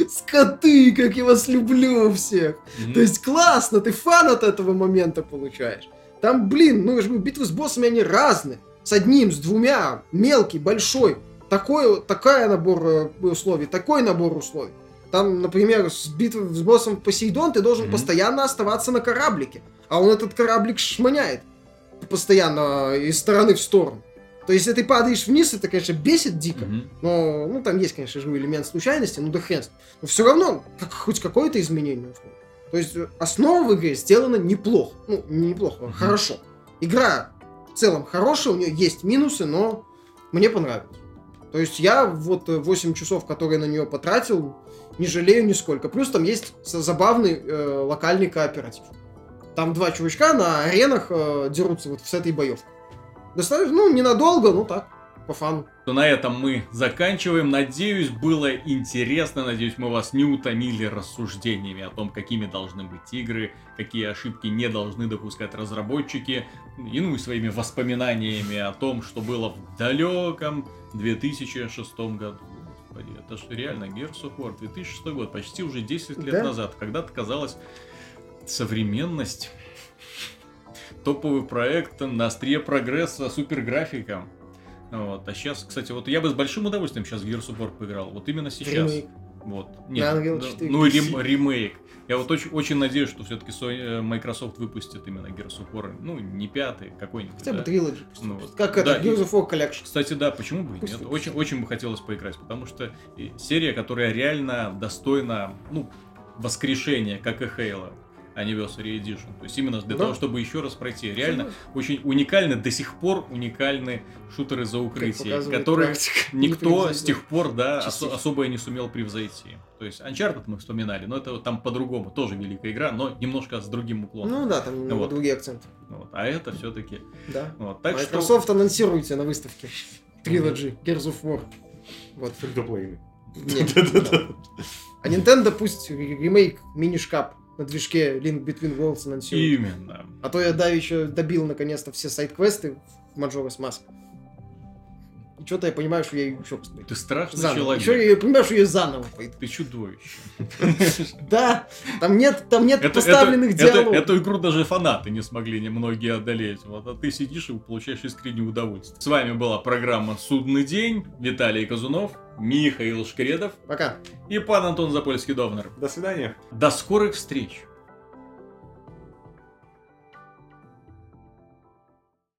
Скоты, как я вас люблю всех. То есть классно, ты фан от этого момента получаешь. Там, блин, ну, битвы с боссами, они разные. С одним, с двумя, мелкий, большой. Такой, такая набор э, условий, такой набор условий. Там, например, с битвой с боссом Посейдон ты должен mm-hmm. постоянно оставаться на кораблике. А он этот кораблик шманяет постоянно из стороны в сторону. То есть, если ты падаешь вниз, это, конечно, бесит дико. Mm-hmm. Но, ну, там есть, конечно же, элемент случайности, ну да хрен. Но все равно, как, хоть какое-то изменение. То есть, основа в игре сделана неплохо. Ну, не неплохо, mm-hmm. хорошо. Игра в целом хорошая, у нее есть минусы, но мне понравилось. То есть, я вот 8 часов, которые на нее потратил, не жалею нисколько. Плюс там есть забавный э, локальный кооператив. Там два чувачка на аренах э, дерутся вот с этой боевкой. Достаточно, ну, ненадолго, ну так. По фану. То на этом мы заканчиваем. Надеюсь, было интересно. Надеюсь, мы вас не утомили рассуждениями о том, какими должны быть игры, какие ошибки не должны допускать разработчики. И ну и своими воспоминаниями о том, что было в далеком 2006 году. Господи, это же реально Gears of War 2006 год, почти уже 10 лет Да. назад. Когда-то казалось современность топовый проект на острие прогресса, супер графика. Вот. А сейчас, кстати, вот я бы с большим удовольствием сейчас в Gears of War поиграл. Вот именно сейчас. Ремейк. Вот. Unreal да, 4 ну, PC. рем- ремейк. Я вот очень, очень надеюсь, что все-таки Microsoft выпустит именно Gears of War. Ну, не пятый, какой-нибудь. Хотя бы да. трилоджи. пусть Ну. Как это, Да, и- Gears of War Collection. Кстати, да, почему бы и нет? Очень, очень бы хотелось поиграть, потому что серия, которая реально достойна, ну, воскрешения, как и Halo Anniversary Edition. То есть именно для Да. того, чтобы еще раз пройти. Реально Согласен. очень уникальны, до сих пор уникальны шутеры за укрытие, которые практика, никто с тех пор, да, Частично. особо и не сумел превзойти. То есть Uncharted мы вспоминали, но это там по-другому, тоже великая игра, но немножко с другим уклоном. Ну да, там немного Вот. другие акценты. Вот. А это все-таки. Да. Вот. Так что. Microsoft анонсируйте на выставке. Trilogy, Gears of War. Вот. Фридоплейны. Нет. А Nintendo пусть ре- ремейк мини-шкаф на движке Link Between Worlds анонсирует. Именно. А то я, да, еще добил наконец-то все сайт-квесты в Majora's Mask. Что-то я понимаю, что я ее еще посмотрю. Ты страшный Заново. человек. Еще я понимаю, что я заново пойду. Ты чудовище. Да, там нет, там нет Это- поставленных диалогов. Эту игру даже фанаты не смогли немногие одолеть. Вот, а ты сидишь и получаешь искреннее удовольствие. С вами была программа «Судный день». Виталий Казунов, Михаил Шкредов Пока. и пан Антон Запольский-Довнер. До свидания. До скорых встреч!